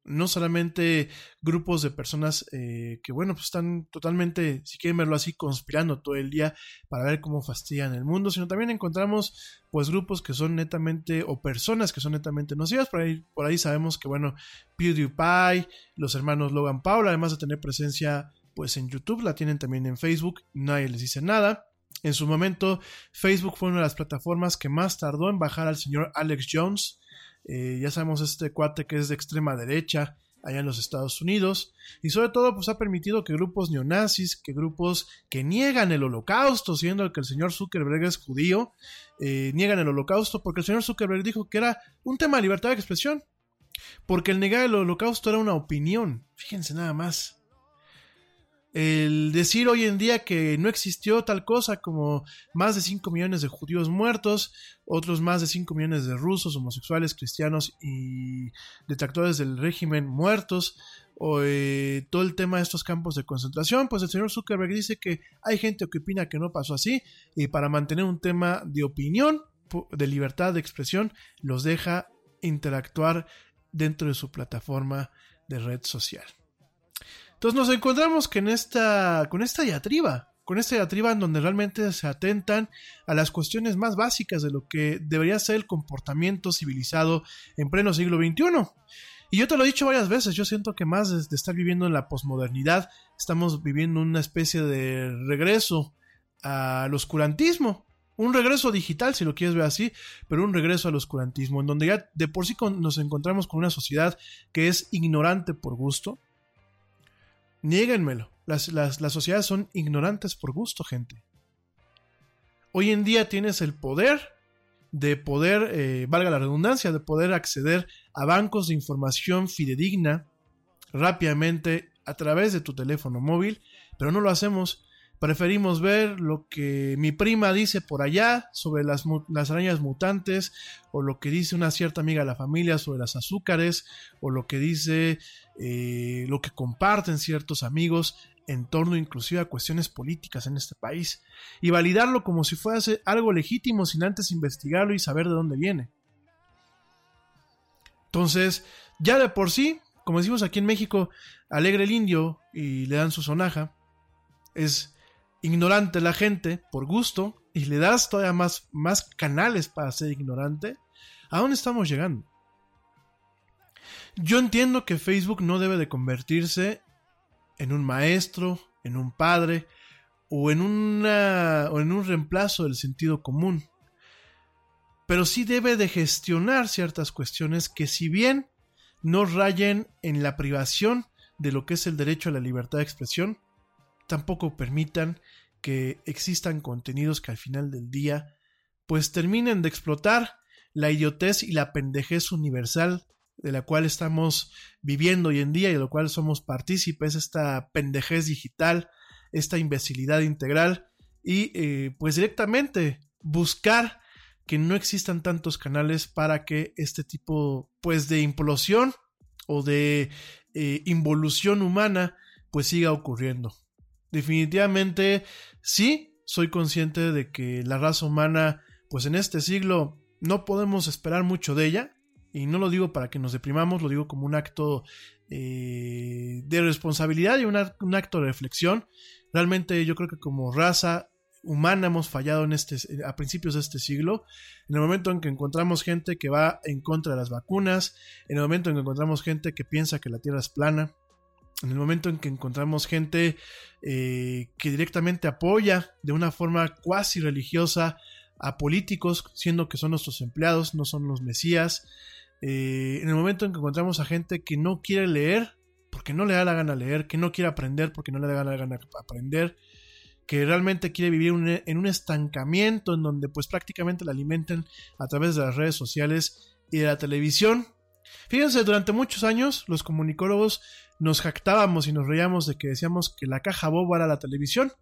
A: no solamente grupos de personas eh, que, bueno, pues están totalmente, si quieren verlo así, conspirando todo el día para ver cómo fastidian el mundo, sino también encontramos, pues, grupos que son netamente, o personas que son netamente nocivas. Por ahí, por ahí sabemos que, bueno, PewDiePie, los hermanos Logan Paul, además de tener presencia, pues, en YouTube, la tienen también en Facebook, nadie les dice nada. En su momento, Facebook fue una de las plataformas que más tardó en bajar al señor Alex Jones, eh, ya sabemos este cuate que es de extrema derecha allá en los Estados Unidos y sobre todo pues ha permitido que grupos neonazis, que grupos que niegan el holocausto, siendo que el señor Zuckerberg es judío, eh, niegan el holocausto porque el señor Zuckerberg dijo que era un tema de libertad de expresión, porque el negar el holocausto era una opinión, fíjense nada más el decir hoy en día que no existió tal cosa como más de 5 millones de judíos muertos, otros más de 5 millones de rusos, homosexuales, cristianos y detractores del régimen muertos, o eh, todo el tema de estos campos de concentración, pues el señor Zuckerberg dice que hay gente que opina que no pasó así y para mantener un tema de opinión, de libertad de expresión, los deja interactuar dentro de su plataforma de red social. Entonces nos encontramos que en esta, con esta diatriba, con esta diatriba en donde realmente se atentan a las cuestiones más básicas de lo que debería ser el comportamiento civilizado en pleno siglo XXI. Y yo te lo he dicho varias veces, yo siento que más de, estar viviendo en la posmodernidad, estamos viviendo una especie de regreso al oscurantismo. Un regreso digital, si lo quieres ver así, pero un regreso al oscurantismo, en donde ya de por sí nos encontramos con una sociedad que es ignorante por gusto. Niéguenmelo, las, las, las sociedades son ignorantes por gusto, gente. Hoy en día tienes el poder de poder, eh, valga la redundancia, de poder acceder a bancos de información fidedigna rápidamente a través de tu teléfono móvil, pero no lo hacemos. Preferimos ver lo que mi prima dice por allá sobre las, las arañas mutantes, o lo que dice una cierta amiga de la familia sobre las azúcares, o lo que dice eh, lo que comparten ciertos amigos en torno inclusive a cuestiones políticas en este país, y validarlo como si fuese algo legítimo sin antes investigarlo y saber de dónde viene. Entonces, ya de por sí, como decimos aquí en México, alegre el indio y le dan su sonaja, es ignorante la gente por gusto y le das todavía más, más canales para ser ignorante, ¿a dónde estamos llegando? Yo entiendo que Facebook no debe de convertirse en un maestro, en un padre o en, una, o en un reemplazo del sentido común. Pero sí debe de gestionar ciertas cuestiones que si bien no rayen en la privación de lo que es el derecho a la libertad de expresión, tampoco permitan que existan contenidos que al final del día pues terminen de explotar la idiotez y la pendejez universal de la cual estamos viviendo hoy en día y de lo cual somos partícipes, esta pendejez digital, esta imbecilidad integral y eh, pues directamente buscar que no existan tantos canales para que este tipo pues de implosión o de eh, involución humana pues siga ocurriendo. Definitivamente sí, soy consciente de que la raza humana pues en este siglo no podemos esperar mucho de ella y no lo digo para que nos deprimamos, lo digo como un acto eh, de responsabilidad y un, un acto de reflexión. Realmente yo creo que como raza humana hemos fallado en este, a principios de este siglo, en el momento en que encontramos gente que va en contra de las vacunas, en el momento en que encontramos gente que piensa que la Tierra es plana, en el momento en que encontramos gente eh, que directamente apoya de una forma cuasi religiosa a políticos, siendo que son nuestros empleados, no son los mesías, eh, en el momento en que encontramos a gente que no quiere leer, porque no le da la gana leer, que no quiere aprender porque no le da la gana aprender, que realmente quiere vivir un, en un estancamiento en donde pues prácticamente la alimenten a través de las redes sociales y de la televisión. Fíjense, durante muchos años los comunicólogos nos jactábamos y nos reíamos de que decíamos que la caja boba era la televisión.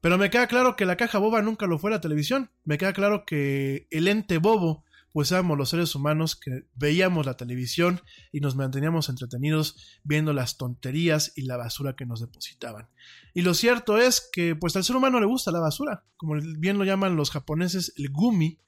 A: Pero me queda claro que la caja boba nunca lo fue la televisión. Me queda claro que el ente bobo pues éramos los seres humanos que veíamos la televisión y nos manteníamos entretenidos viendo las tonterías y la basura que nos depositaban. Y lo cierto es que pues al ser humano le gusta la basura, como bien lo llaman los japoneses el gumi,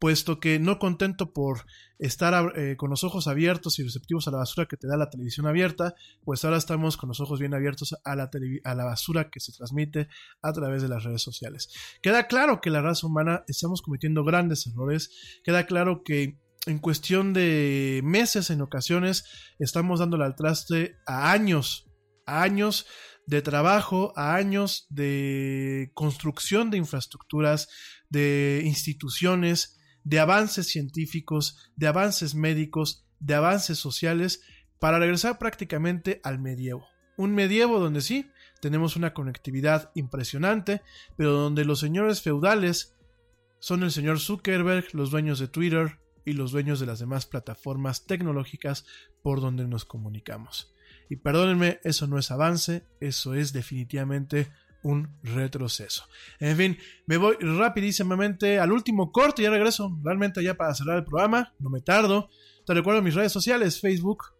A: puesto que no contento por estar eh, con los ojos abiertos y receptivos a la basura que te da la televisión abierta, pues ahora estamos con los ojos bien abiertos a la, a la basura que se transmite a través de las redes sociales. Queda claro que la raza humana estamos cometiendo grandes errores, queda claro que en cuestión de meses en ocasiones estamos dándole al traste a años, a años de trabajo, a años de construcción de infraestructuras, de instituciones, de avances científicos, de avances médicos, de avances sociales, para regresar prácticamente al medievo. Un medievo donde sí, tenemos una conectividad impresionante, pero donde los señores feudales son el señor Zuckerberg, los dueños de Twitter y los dueños de las demás plataformas tecnológicas por donde nos comunicamos. Y perdónenme, eso no es avance, eso es definitivamente un retroceso. En fin, me voy rapidísimamente al último corte y ya regreso realmente ya para cerrar el programa, no me tardo. Te recuerdo mis redes sociales, Facebook,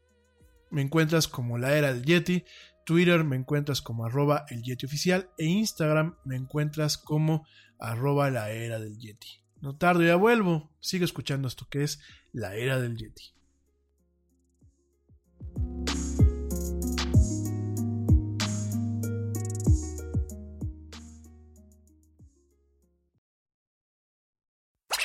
A: me encuentras como la era del Yeti, Twitter me encuentras como arroba el Yeti oficial e Instagram me encuentras como arroba la era del Yeti. No tardo, ya vuelvo. Sigue escuchando esto que es la era del Yeti.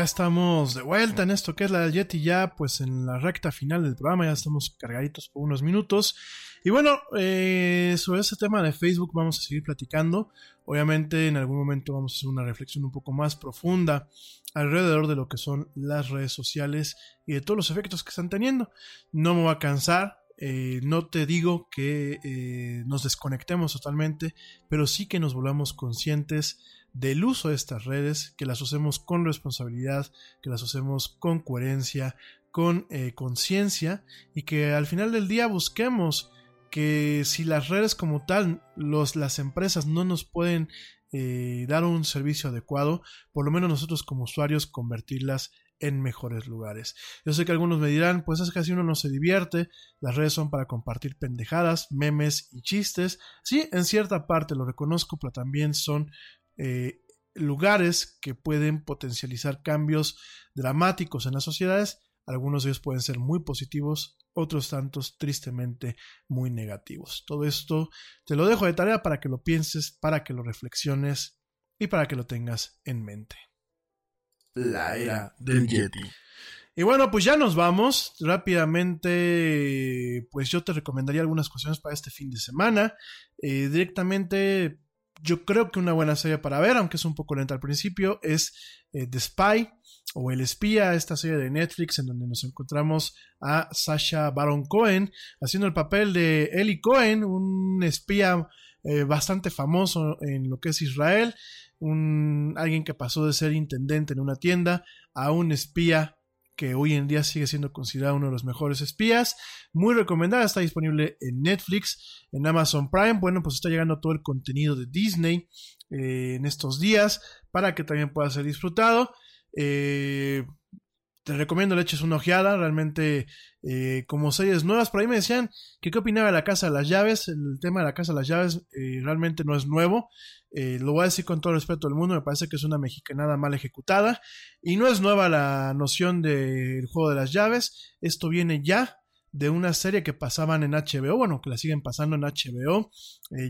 A: Ya estamos de vuelta en esto que es la del Yeti, ya pues en la recta final del programa, ya estamos cargaditos por unos minutos. Y bueno, eh, sobre ese tema de Facebook vamos a seguir platicando. Obviamente en algún momento vamos a hacer una reflexión un poco más profunda alrededor de lo que son las redes sociales y de todos los efectos que están teniendo. No me va a cansar, eh, no te digo que eh, nos desconectemos totalmente, pero sí que nos volvamos conscientes del uso de estas redes, que las usemos con responsabilidad, que las usemos con coherencia, con eh, conciencia y que al final del día busquemos que si las redes como tal, las empresas no nos pueden dar un servicio adecuado, por lo menos nosotros como usuarios convertirlas en mejores lugares. Yo sé que algunos me dirán, pues es que así uno no se divierte, las redes son para compartir pendejadas, memes y chistes. Sí, en cierta parte lo reconozco, pero también son eh, lugares que pueden potencializar cambios dramáticos en las sociedades. Algunos de ellos pueden ser muy positivos, otros tantos tristemente muy negativos. Todo esto te lo dejo de tarea para que lo pienses, para que lo reflexiones y para que lo tengas en mente.
E: La era del Yeti.
A: Y bueno, pues ya nos vamos. Rápidamente, pues yo te recomendaría algunas cuestiones para este fin de semana. Eh, directamente, yo creo que una buena serie para ver, aunque es un poco lenta al principio, es eh, The Spy o El Espía, esta serie de Netflix en donde nos encontramos a Sasha Baron Cohen haciendo el papel de Eli Cohen, un espía eh, bastante famoso en lo que es Israel, un, alguien que pasó de ser intendente en una tienda a un espía que hoy en día sigue siendo considerado uno de los mejores espías. Muy recomendada, está disponible en Netflix, en Amazon Prime. Bueno, pues está llegando todo el contenido de Disney eh, en estos días para que también pueda ser disfrutado. Eh, te recomiendo le eches una ojeada, realmente eh, como series nuevas. Por ahí me decían que qué opinaba de la Casa de las Llaves. El tema de la Casa de las Llaves eh, realmente no es nuevo. Eh, lo voy a decir con todo respeto del mundo, me parece que es una mexicanada mal ejecutada. Y no es nueva la noción del juego de las llaves. Esto viene ya de una serie que pasaban en HBO, bueno, que la siguen pasando en HBO,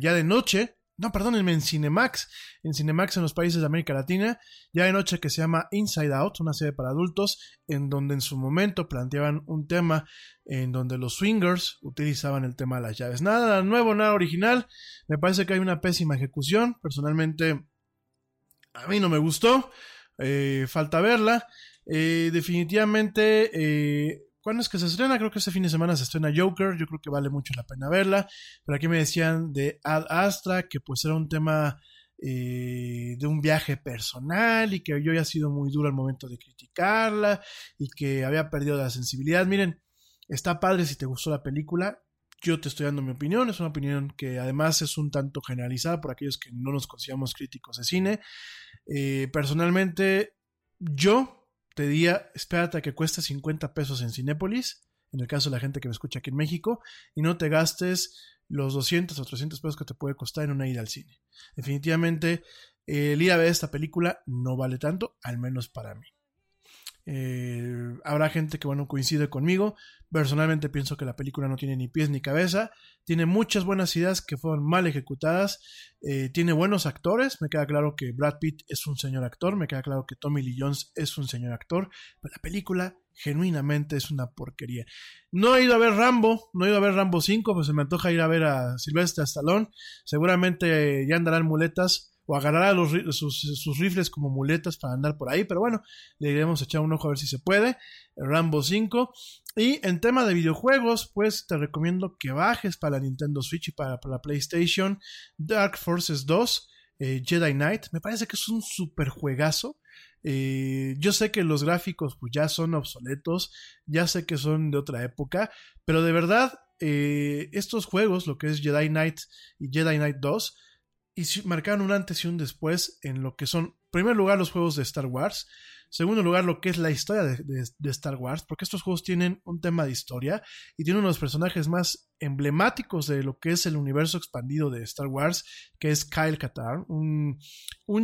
A: ya de noche, no, perdónenme, en Cinemax, en Cinemax en los países de América Latina, ya hay noche que se llama Inside Out, una serie para adultos, en donde en su momento planteaban un tema en donde los swingers utilizaban el tema de las llaves. Nada nuevo, nada original, me parece que hay una pésima ejecución, personalmente a mí no me gustó, eh, falta verla, eh, definitivamente... Eh, ¿Cuándo es que se estrena? Creo que este fin de semana se estrena Joker. Yo creo que vale mucho la pena verla. Pero aquí me decían de Ad Astra, que pues era un tema eh, de un viaje personal y que yo había sido muy duro al momento de criticarla y que había perdido la sensibilidad. Miren, está padre si te gustó la película. Yo te estoy dando mi opinión. Es una opinión que además es un tanto generalizada por aquellos que no nos consideramos críticos de cine. Eh, personalmente, yo te diría, espérate a que cueste 50 pesos en Cinépolis, en el caso de la gente que me escucha aquí en México, y no te gastes los 200 o 300 pesos que te puede costar en una ida al cine. Definitivamente, el ir a ver esta película no vale tanto, al menos para mí. Eh, habrá gente que bueno coincide conmigo. Personalmente pienso que la película no tiene ni pies ni cabeza. Tiene muchas buenas ideas que fueron mal ejecutadas. Eh, tiene buenos actores. Me queda claro que Brad Pitt es un señor actor. Me queda claro que Tommy Lee Jones es un señor actor. Pero la película genuinamente es una porquería. No he ido a ver Rambo, no he ido a ver Rambo 5, pues se me antoja ir a ver a Silvestre Stallone. Seguramente ya andarán muletas o agarrará los, sus, rifles como muletas para andar por ahí, pero bueno, le iremos a echar un ojo a ver si se puede. Rambo 5. Y en tema de videojuegos, pues te recomiendo que bajes para la Nintendo Switch y para, para la PlayStation Dark Forces 2. Eh, Jedi Knight, me parece que es un super juegazo. Eh, yo sé que los gráficos pues ya son obsoletos, ya sé que son de otra época, pero de verdad eh, estos juegos, lo que es Jedi Knight y Jedi Knight 2, y marcaron un antes y un después en lo que son, en primer lugar, los juegos de Star Wars, segundo lugar, lo que es la historia de, Star Wars, porque estos juegos tienen un tema de historia y tienen uno de los personajes más emblemáticos de lo que es el universo expandido de Star Wars, que es Kyle Katarn, un,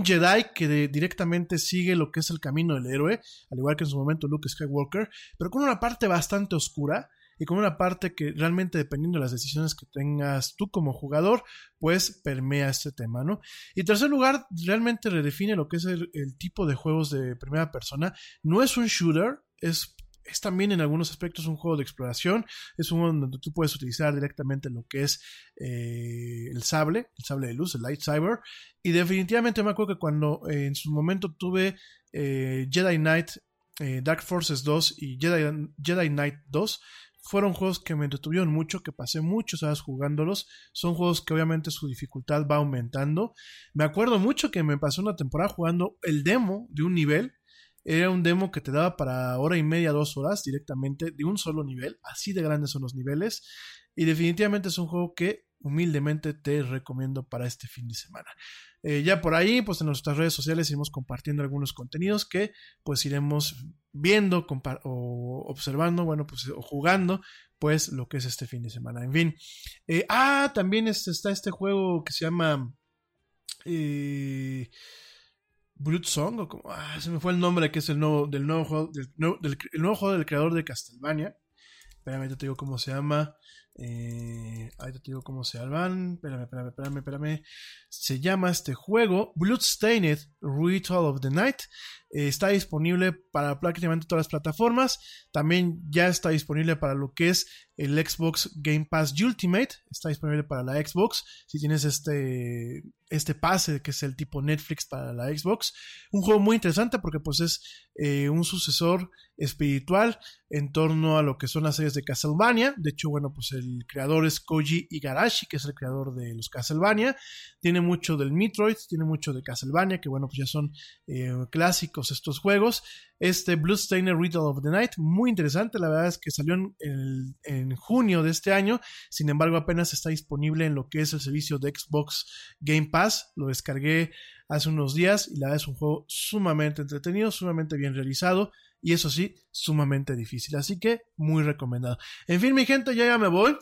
A: Jedi que directamente sigue lo que es el camino del héroe, al igual que en su momento Luke Skywalker, pero con una parte bastante oscura y con una parte que realmente dependiendo de las decisiones que tengas tú como jugador, pues permea este tema, ¿no? Y tercer lugar, realmente redefine lo que es el, el tipo de juegos de primera persona. No es un shooter, es es también en algunos aspectos un juego de exploración, es un juego donde tú puedes utilizar directamente lo que es eh, el sable, el sable de luz, el lightsaber, y definitivamente me acuerdo que cuando eh, en su momento tuve eh, Jedi Knight, Dark Forces 2 y Jedi, Jedi Knight 2, fueron juegos que me entretuvieron mucho, que pasé muchas horas jugándolos. Son juegos que obviamente su dificultad va aumentando. Me acuerdo mucho que me pasé una temporada jugando el demo de un nivel era un demo que te daba para hora y media, dos horas directamente de un solo nivel. Así de grandes son los niveles. Y definitivamente es un juego que humildemente te recomiendo para este fin de semana. Eh, ya por ahí, pues en nuestras redes sociales iremos compartiendo algunos contenidos que pues iremos viendo o observando, bueno, pues o jugando, pues lo que es este fin de semana. En fin. Eh, ah, también está este juego que se llama... Eh, Blood Song, o como, ah, se me fue el nombre que es el nuevo, del nuevo juego, del, el nuevo juego del creador de Castlevania. Espérame, te digo cómo se llama. Eh, ahí te digo cómo se llaman. Espérame, espérame, espérame, espérame. Se llama este juego Bloodstained Ritual of the Night. Eh, está disponible para prácticamente todas las plataformas. También ya está disponible para lo que es el Xbox Game Pass Ultimate. Está disponible para la Xbox. Si tienes este, este pase que es el tipo Netflix para la Xbox. Un juego muy interesante porque pues es eh, un sucesor espiritual en torno a lo que son las series de Castlevania. De hecho, bueno, pues el creador es Koji Igarashi, que es el creador de los Castlevania. Tiene mucho del Metroid, tiene mucho de Castlevania, que bueno, pues ya son eh, clásicos estos juegos. Este Bloodstained Ritual of the Night, muy interesante, la verdad es que salió en, en, junio de este año, sin embargo apenas está disponible en lo que es el servicio de Xbox Game Pass, lo descargué hace unos días y la verdad es un juego sumamente entretenido, sumamente bien realizado y eso sí, sumamente difícil, así que muy recomendado. En fin, mi gente, ya ya me voy.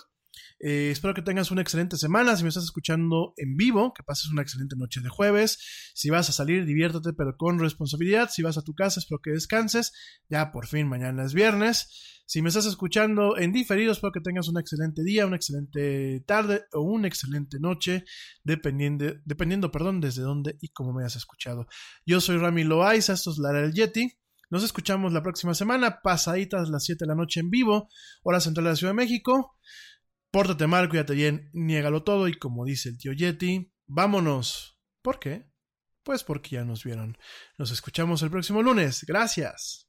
A: Eh, espero que tengas una excelente semana. Si me estás escuchando en vivo, que pases una excelente noche de jueves. Si vas a salir, diviértete, pero con responsabilidad. Si vas a tu casa, espero que descanses. Ya por fin, mañana es viernes. Si me estás escuchando en diferido, espero que tengas un excelente día, una excelente tarde o una excelente noche, dependiendo, dependiendo perdón, desde dónde y cómo me hayas escuchado. Yo soy Rami Loaiza, esto es Lara el Yeti. Nos escuchamos la próxima semana, pasaditas las 7 de la noche en vivo, hora central de la Ciudad de México. Pórtate mal, cuídate bien, niégalo todo y como dice el tío Yeti, vámonos. ¿Por qué? Pues porque ya nos vieron. Nos escuchamos el próximo lunes. Gracias.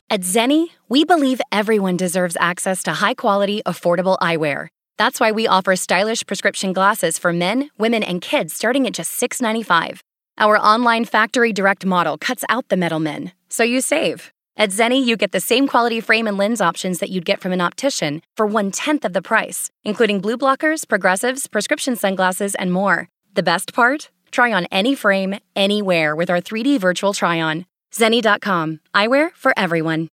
F: At Zenni, we believe everyone deserves access to high quality, affordable eyewear. That's why we offer stylish prescription glasses for men, women, and kids starting at just $6.95. Our online factory direct model cuts out the middlemen, so you save. At Zenni, you get the same quality frame and lens options that you'd get from an optician for one tenth of the price, including blue blockers, progressives, prescription sunglasses, and more. The best part? Try on any frame, anywhere with our 3D virtual try on. Zenni.com, eyewear for everyone.